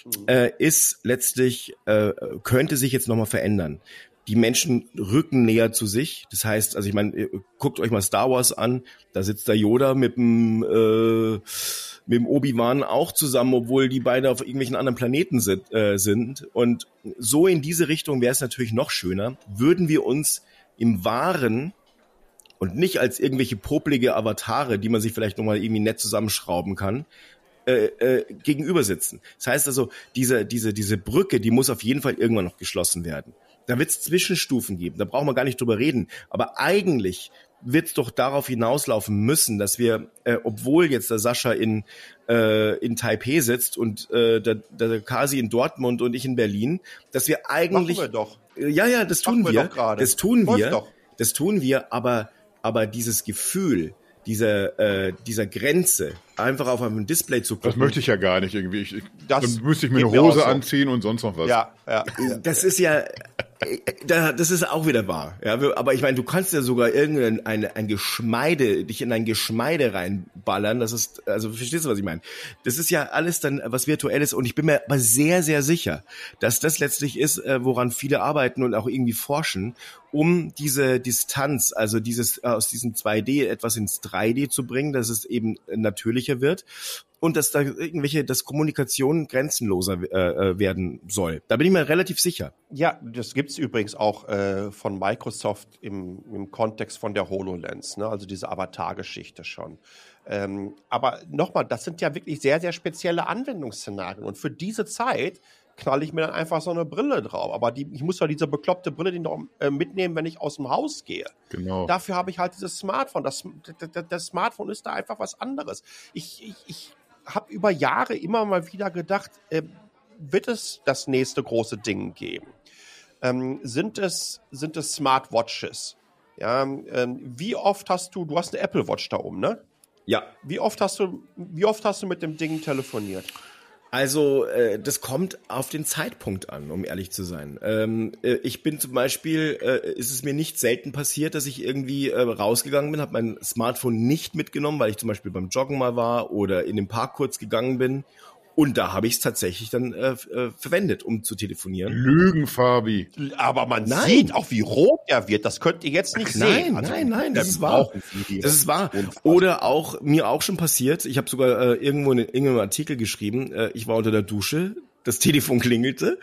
mhm. äh, ist letztlich, äh, könnte sich jetzt nochmal verändern. Die Menschen rücken näher zu sich. Das heißt, also ich meine, guckt euch mal Star Wars an, da sitzt der Yoda mit dem, äh, mit dem Obi-Wan auch zusammen, obwohl die beide auf irgendwelchen anderen Planeten sind. Äh, sind. Und so in diese Richtung wäre es natürlich noch schöner, würden wir uns im wahren und nicht als irgendwelche poplige Avatare, die man sich vielleicht nochmal irgendwie nett zusammenschrauben kann, äh, äh, gegenüber sitzen. Das heißt also, diese, diese, diese Brücke, die muss auf jeden Fall irgendwann noch geschlossen werden. Da wird es Zwischenstufen geben, da brauchen wir gar nicht drüber reden. Aber eigentlich wird es doch darauf hinauslaufen müssen, dass wir, äh, obwohl jetzt der Sascha in, äh, in Taipei sitzt und äh, der, der Kasi in Dortmund und ich in Berlin, dass wir eigentlich. Machen wir doch. Ja, ja, das tun Machen wir. wir das tun wir. Das tun wir, aber aber dieses Gefühl, dieser, äh, dieser Grenze einfach auf einem Display zu gucken. Das möchte ich ja gar nicht irgendwie. Ich, ich, dann müsste ich mir eine Hose so. anziehen und sonst noch was. Ja, ja. Das ist ja, das ist auch wieder wahr. Ja, aber ich meine, du kannst ja sogar irgendein ein, ein Geschmeide, dich in ein Geschmeide reinballern. Das ist, also verstehst du, was ich meine? Das ist ja alles dann was Virtuelles und ich bin mir aber sehr, sehr sicher, dass das letztlich ist, äh, woran viele arbeiten und auch irgendwie forschen, um diese Distanz, also dieses aus diesem 2D etwas ins 3D zu bringen, dass es eben natürlicher wird und dass da irgendwelche, dass Kommunikation grenzenloser äh, äh, werden soll. Da bin ich mir relativ sicher. Ja, das gibt's übrigens auch äh, von Microsoft im, im Kontext von der HoloLens, ne? also diese Avatar-Geschichte schon. Ähm, aber nochmal, das sind ja wirklich sehr, sehr spezielle Anwendungsszenarien. Und für diese Zeit knalle ich mir dann einfach so eine Brille drauf. Aber die, ich muss ja diese bekloppte Brille die noch äh, mitnehmen, wenn ich aus dem Haus gehe. Genau. Dafür habe ich halt dieses Smartphone. Das, das, das Smartphone ist da einfach was anderes. Ich, ich, ich habe über Jahre immer mal wieder gedacht, äh, wird es das nächste große Ding geben? Ähm, sind es sind es Smartwatches? Ja, ähm, wie oft hast du du hast eine Apple Watch da oben, ne? Ja. Wie oft hast du wie oft hast du mit dem Ding telefoniert? Also äh, das kommt auf den Zeitpunkt an, um ehrlich zu sein. Ähm, äh, ich bin zum Beispiel, äh, ist es mir nicht selten passiert, dass ich irgendwie äh, rausgegangen bin, habe mein Smartphone nicht mitgenommen, weil ich zum Beispiel beim Joggen mal war oder in den Park kurz gegangen bin und da habe ich es tatsächlich dann äh, äh, verwendet, um zu telefonieren. Lügen, Fabi. Aber man nein. sieht auch, wie rot er wird. Das könnt ihr jetzt nicht nein, sehen. Also, nein, nein, das ist wahr. Das ist wahr. Oder auch, mir auch schon passiert, ich habe sogar äh, irgendwo in irgendeinem Artikel geschrieben, äh, ich war unter der Dusche, das Telefon klingelte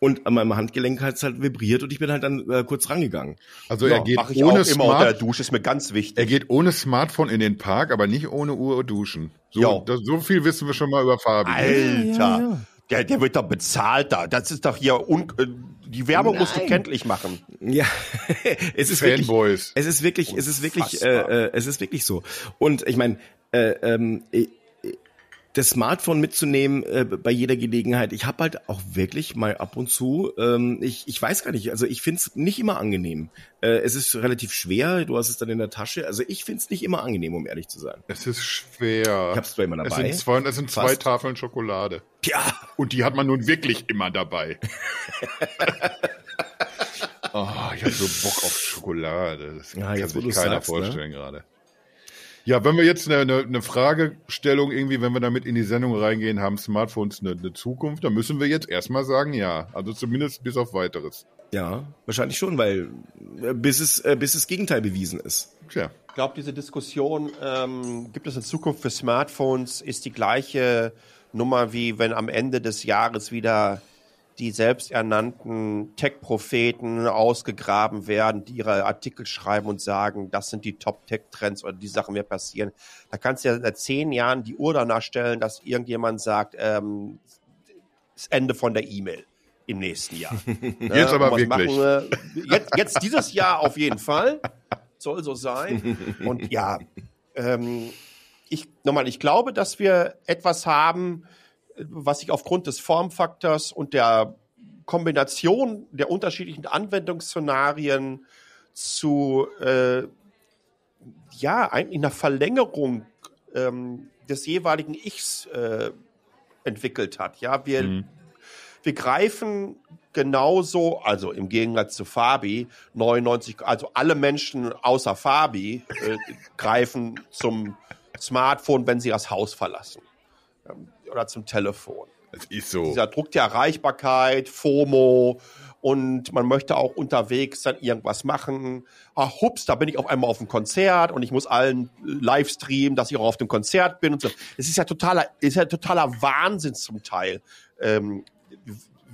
und an meinem Handgelenk hat es halt vibriert und ich bin halt dann äh, kurz rangegangen. Also er geht ohne Smart der Dusche, ist mir ganz wichtig. Er geht ohne Smartphone in den Park, aber nicht ohne Uhr duschen. So, das, so viel wissen wir schon mal über Fabi. Alter, ja, ja, ja. Der, der wird doch bezahlt da. Das ist doch hier un äh, die Werbung Nein. musst du kenntlich machen. Ja, es ist Fanboys. wirklich, es ist wirklich, es ist wirklich, äh, äh, es ist wirklich so. Und ich meine, äh, ähm, das Smartphone mitzunehmen äh, bei jeder Gelegenheit. Ich habe halt auch wirklich mal ab und zu, ähm, ich, ich weiß gar nicht, also ich finde es nicht immer angenehm. Äh, es ist relativ schwer, du hast es dann in der Tasche. Also ich finde es nicht immer angenehm, um ehrlich zu sein. Es ist schwer. Ich hab's zwar immer dabei. Es sind zwei, es sind zwei Tafeln Schokolade. Ja. Und die hat man nun wirklich immer dabei. oh, ich habe so Bock auf Schokolade. Das ja, kann sich keiner sagst, ne? vorstellen ne? gerade. Ja, wenn wir jetzt eine, eine, eine, Fragestellung irgendwie, wenn wir damit in die Sendung reingehen, haben Smartphones eine, eine Zukunft, dann müssen wir jetzt erstmal sagen, ja. Also zumindest bis auf weiteres. Ja, wahrscheinlich schon, weil äh, bis es, äh, bis das Gegenteil bewiesen ist. Tja. Ich glaube, diese Diskussion, ähm, gibt es eine Zukunft für Smartphones, ist die gleiche Nummer wie wenn am Ende des Jahres wieder die selbsternannten Tech-Propheten ausgegraben werden, die ihre Artikel schreiben und sagen, das sind die Top-Tech-Trends oder die Sachen werden passieren. Da kannst du ja seit zehn Jahren die Uhr danach stellen, dass irgendjemand sagt, ähm, das Ende von der E-Mail im nächsten Jahr. jetzt aber wirklich. Machen, jetzt, jetzt dieses Jahr auf jeden Fall. soll so sein. Und ja, ähm, ich nochmal, ich glaube, dass wir etwas haben, was sich aufgrund des Formfaktors und der Kombination der unterschiedlichen Anwendungsszenarien zu äh, ja eigentlich einer Verlängerung ähm, des jeweiligen Ichs äh, entwickelt hat. Ja, wir mhm. wir greifen genauso, also im Gegensatz zu Fabi, 99, also alle Menschen außer Fabi äh, greifen zum Smartphone, wenn sie das Haus verlassen ähm, oder zum Telefon. Das ist so. Dieser Druck der Erreichbarkeit, FOMO und man möchte auch unterwegs dann irgendwas machen. Ach, hups, da bin ich auf einmal auf dem Konzert und ich muss allen live streamen, dass ich auch auf dem Konzert bin und so. Es ist ja totaler, ist ja totaler Wahnsinn zum Teil, ähm,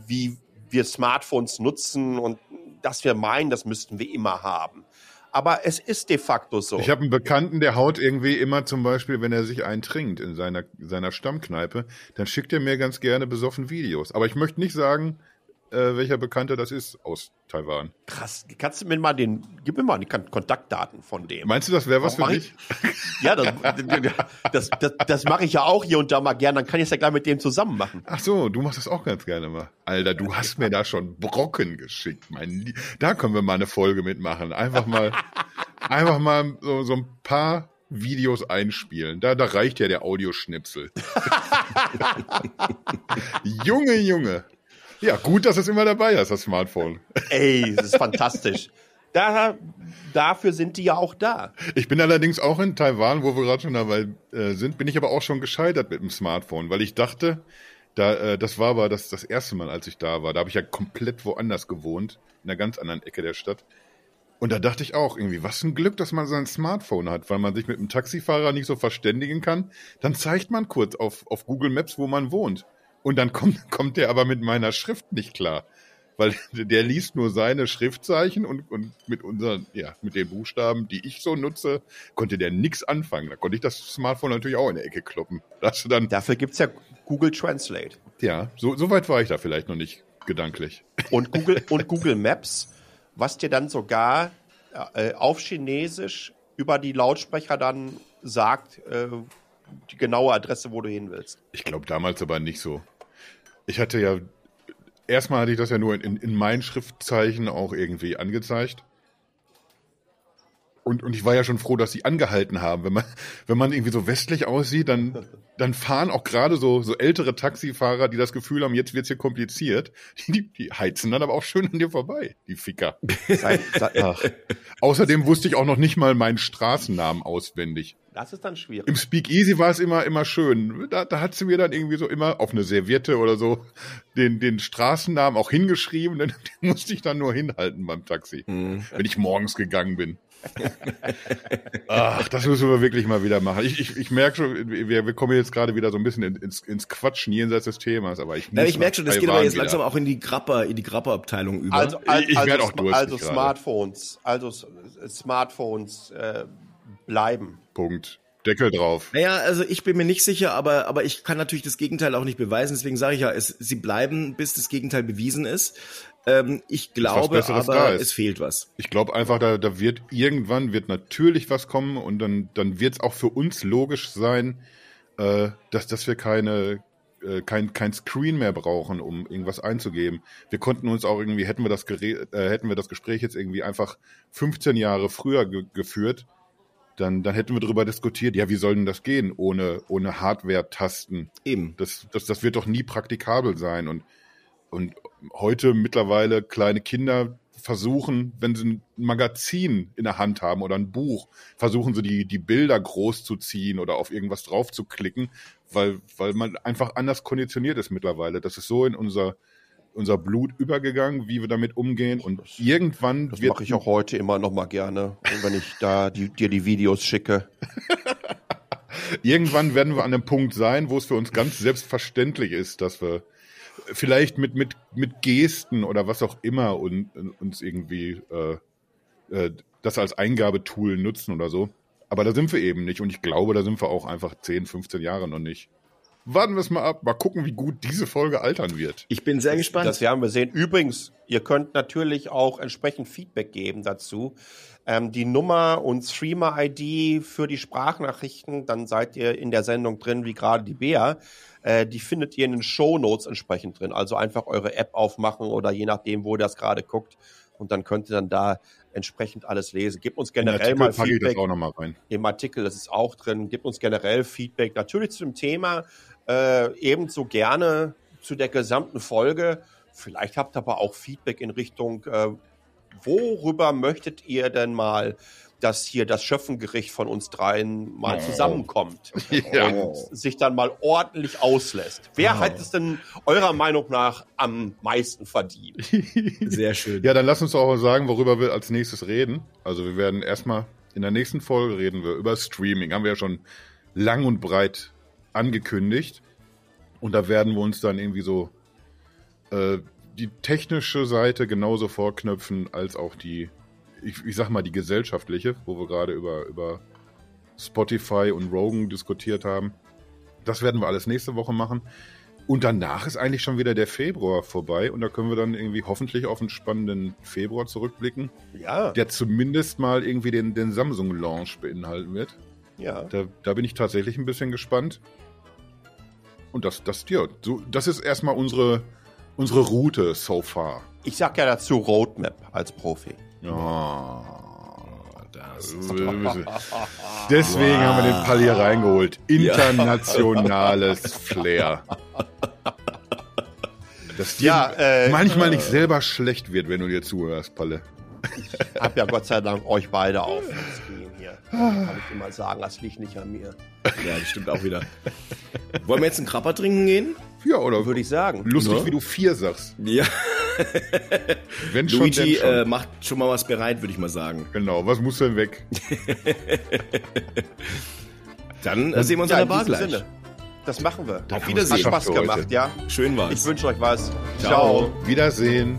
wie wir Smartphones nutzen und dass wir meinen, das müssten wir immer haben aber es ist de facto so. Ich habe einen Bekannten, der haut irgendwie immer zum Beispiel, wenn er sich eintrinkt in seiner, seiner Stammkneipe, dann schickt er mir ganz gerne besoffen Videos. Aber ich möchte nicht sagen, äh, welcher Bekannter das ist aus Taiwan. Krass, kannst du mir mal den, gib mir mal die Kontaktdaten von dem. Meinst du, das wäre was für dich? ja, das, das, das, das mache ich ja auch hier und da mal gern, dann kann ich es ja gleich mit dem zusammen machen. Ach so, du machst das auch ganz gerne mal. Alter, du hast mir da schon Brocken geschickt, mein Da können wir mal eine Folge mitmachen. Einfach mal, einfach mal so, so ein paar Videos einspielen. Da, da reicht ja der Audioschnipsel. Junge, Junge. Ja, gut, dass es immer dabei ist, das Smartphone. Ey, das ist fantastisch. Da, dafür sind die ja auch da. Ich bin allerdings auch in Taiwan, wo wir gerade schon dabei äh, sind, bin ich aber auch schon gescheitert mit dem Smartphone, weil ich dachte, da, äh, das war aber das, das erste Mal, als ich da war. Da habe ich ja komplett woanders gewohnt, in einer ganz anderen Ecke der Stadt. Und da dachte ich auch irgendwie, was ein Glück, dass man sein Smartphone hat, weil man sich mit einem Taxifahrer nicht so verständigen kann. Dann zeigt man kurz auf, auf Google Maps, wo man wohnt. Und dann kommt, kommt der aber mit meiner Schrift nicht klar. Weil der liest nur seine Schriftzeichen und, und mit unseren, ja, mit den Buchstaben, die ich so nutze, konnte der nichts anfangen. Da konnte ich das Smartphone natürlich auch in der Ecke kloppen. Das dann, Dafür gibt's ja Google Translate. Ja, so, so weit war ich da vielleicht noch nicht gedanklich. Und Google, und Google Maps, was dir dann sogar äh, auf Chinesisch über die Lautsprecher dann sagt, äh, die genaue Adresse, wo du hin willst. Ich glaube damals aber nicht so. Ich hatte ja, erstmal hatte ich das ja nur in, in meinen Schriftzeichen auch irgendwie angezeigt. Und, und ich war ja schon froh, dass sie angehalten haben. Wenn man, wenn man irgendwie so westlich aussieht, dann, dann fahren auch gerade so, so ältere Taxifahrer, die das Gefühl haben, jetzt wird's hier kompliziert, die, die heizen dann aber auch schön an dir vorbei, die Ficker. Außerdem wusste ich auch noch nicht mal meinen Straßennamen auswendig. Das ist dann schwierig. Im Speakeasy war es immer, immer schön. Da, da hat sie mir dann irgendwie so immer auf eine Serviette oder so den, den Straßennamen auch hingeschrieben. Den, den musste ich dann nur hinhalten beim Taxi, mhm. wenn ich morgens gegangen bin. Ach, das müssen wir wirklich mal wieder machen. Ich, ich, ich merke schon, wir, wir kommen jetzt gerade wieder so ein bisschen ins, ins Quatschen jenseits des Themas, aber ich ja, ich merke schon, das geht aber jetzt wieder. langsam auch in die Grapper, in die Grapper-Abteilung über. Also, also, ich, ich werde auch. Also Smartphones, also Smartphones äh, bleiben. Punkt. Deckel drauf. Naja, also ich bin mir nicht sicher, aber, aber ich kann natürlich das Gegenteil auch nicht beweisen. Deswegen sage ich ja, es, sie bleiben, bis das Gegenteil bewiesen ist. Ähm, ich glaube aber, es fehlt was. Ich glaube einfach, da, da wird irgendwann wird natürlich was kommen und dann, dann wird es auch für uns logisch sein, äh, dass, dass wir keine, äh, kein, kein Screen mehr brauchen, um irgendwas einzugeben. Wir konnten uns auch irgendwie, hätten wir das, äh, hätten wir das Gespräch jetzt irgendwie einfach 15 Jahre früher ge geführt, dann, dann hätten wir darüber diskutiert, ja, wie soll denn das gehen ohne, ohne Hardware-Tasten? Eben. Das, das, das wird doch nie praktikabel sein. Und, und heute mittlerweile kleine Kinder versuchen, wenn sie ein Magazin in der Hand haben oder ein Buch, versuchen sie die, die Bilder groß zu ziehen oder auf irgendwas drauf zu klicken, weil, weil man einfach anders konditioniert ist mittlerweile. Das ist so in unser, unser Blut übergegangen, wie wir damit umgehen und das, irgendwann das mache ich auch heute immer noch mal gerne, wenn ich da die, dir die Videos schicke. irgendwann werden wir an einem Punkt sein, wo es für uns ganz selbstverständlich ist, dass wir vielleicht mit mit mit Gesten oder was auch immer und, uns irgendwie äh, äh, das als Eingabetool nutzen oder so. Aber da sind wir eben nicht und ich glaube, da sind wir auch einfach 10, 15 Jahre noch nicht. Warten wir es mal ab. Mal gucken, wie gut diese Folge altern wird. Ich bin sehr das, gespannt. Das werden wir sehen. Übrigens, ihr könnt natürlich auch entsprechend Feedback geben dazu. Ähm, die Nummer und Streamer-ID für die Sprachnachrichten, dann seid ihr in der Sendung drin, wie gerade die Bea. Äh, die findet ihr in den Show Notes entsprechend drin. Also einfach eure App aufmachen oder je nachdem, wo ihr das gerade guckt. Und dann könnt ihr dann da entsprechend alles lesen. Gebt uns generell mal Feedback. auch noch mal rein. Im Artikel, das ist auch drin. Gebt uns generell Feedback. Natürlich zu dem Thema, äh, ebenso gerne zu der gesamten Folge. Vielleicht habt ihr aber auch Feedback in Richtung, äh, worüber möchtet ihr denn mal dass hier das Schöpfengericht von uns dreien mal zusammenkommt ja. und sich dann mal ordentlich auslässt. Wer oh. hat es denn eurer Meinung nach am meisten verdient? Sehr schön. Ja, dann lass uns auch mal sagen, worüber wir als nächstes reden. Also wir werden erstmal in der nächsten Folge reden wir über Streaming. Haben wir ja schon lang und breit angekündigt. Und da werden wir uns dann irgendwie so äh, die technische Seite genauso vorknöpfen als auch die ich, ich sag mal, die gesellschaftliche, wo wir gerade über, über Spotify und Rogan diskutiert haben. Das werden wir alles nächste Woche machen. Und danach ist eigentlich schon wieder der Februar vorbei und da können wir dann irgendwie hoffentlich auf einen spannenden Februar zurückblicken. Ja. Der zumindest mal irgendwie den, den Samsung-Launch beinhalten wird. Ja. Da, da bin ich tatsächlich ein bisschen gespannt. Und das, das, ja, so, das ist erstmal unsere, unsere Route so far. Ich sag ja dazu Roadmap als Profi. Oh, das Deswegen wow. haben wir den Pall hier reingeholt. Internationales ja. Flair. Dass dir ja, äh, manchmal nicht selber schlecht wird, wenn du dir zuhörst, Palle. Ich hab ja Gott sei Dank euch beide auf. hier. Kann ich immer sagen, das liegt nicht an mir. Ja, das stimmt auch wieder. Wollen wir jetzt einen Krapper trinken gehen? Ja, oder? Würde ich sagen. Lustig, ja. wie du vier sagst. Ja. Wenn schon, Luigi schon. Äh, macht schon mal was bereit, würde ich mal sagen. Genau, was muss denn weg? Dann äh, sehen wir uns ja, in der Bar gleich. Sinne. Das machen wir. Auf Wiedersehen. Hat Spaß gemacht, ja. Schön war's. Ich wünsche euch was. Ciao. Ciao. Wiedersehen.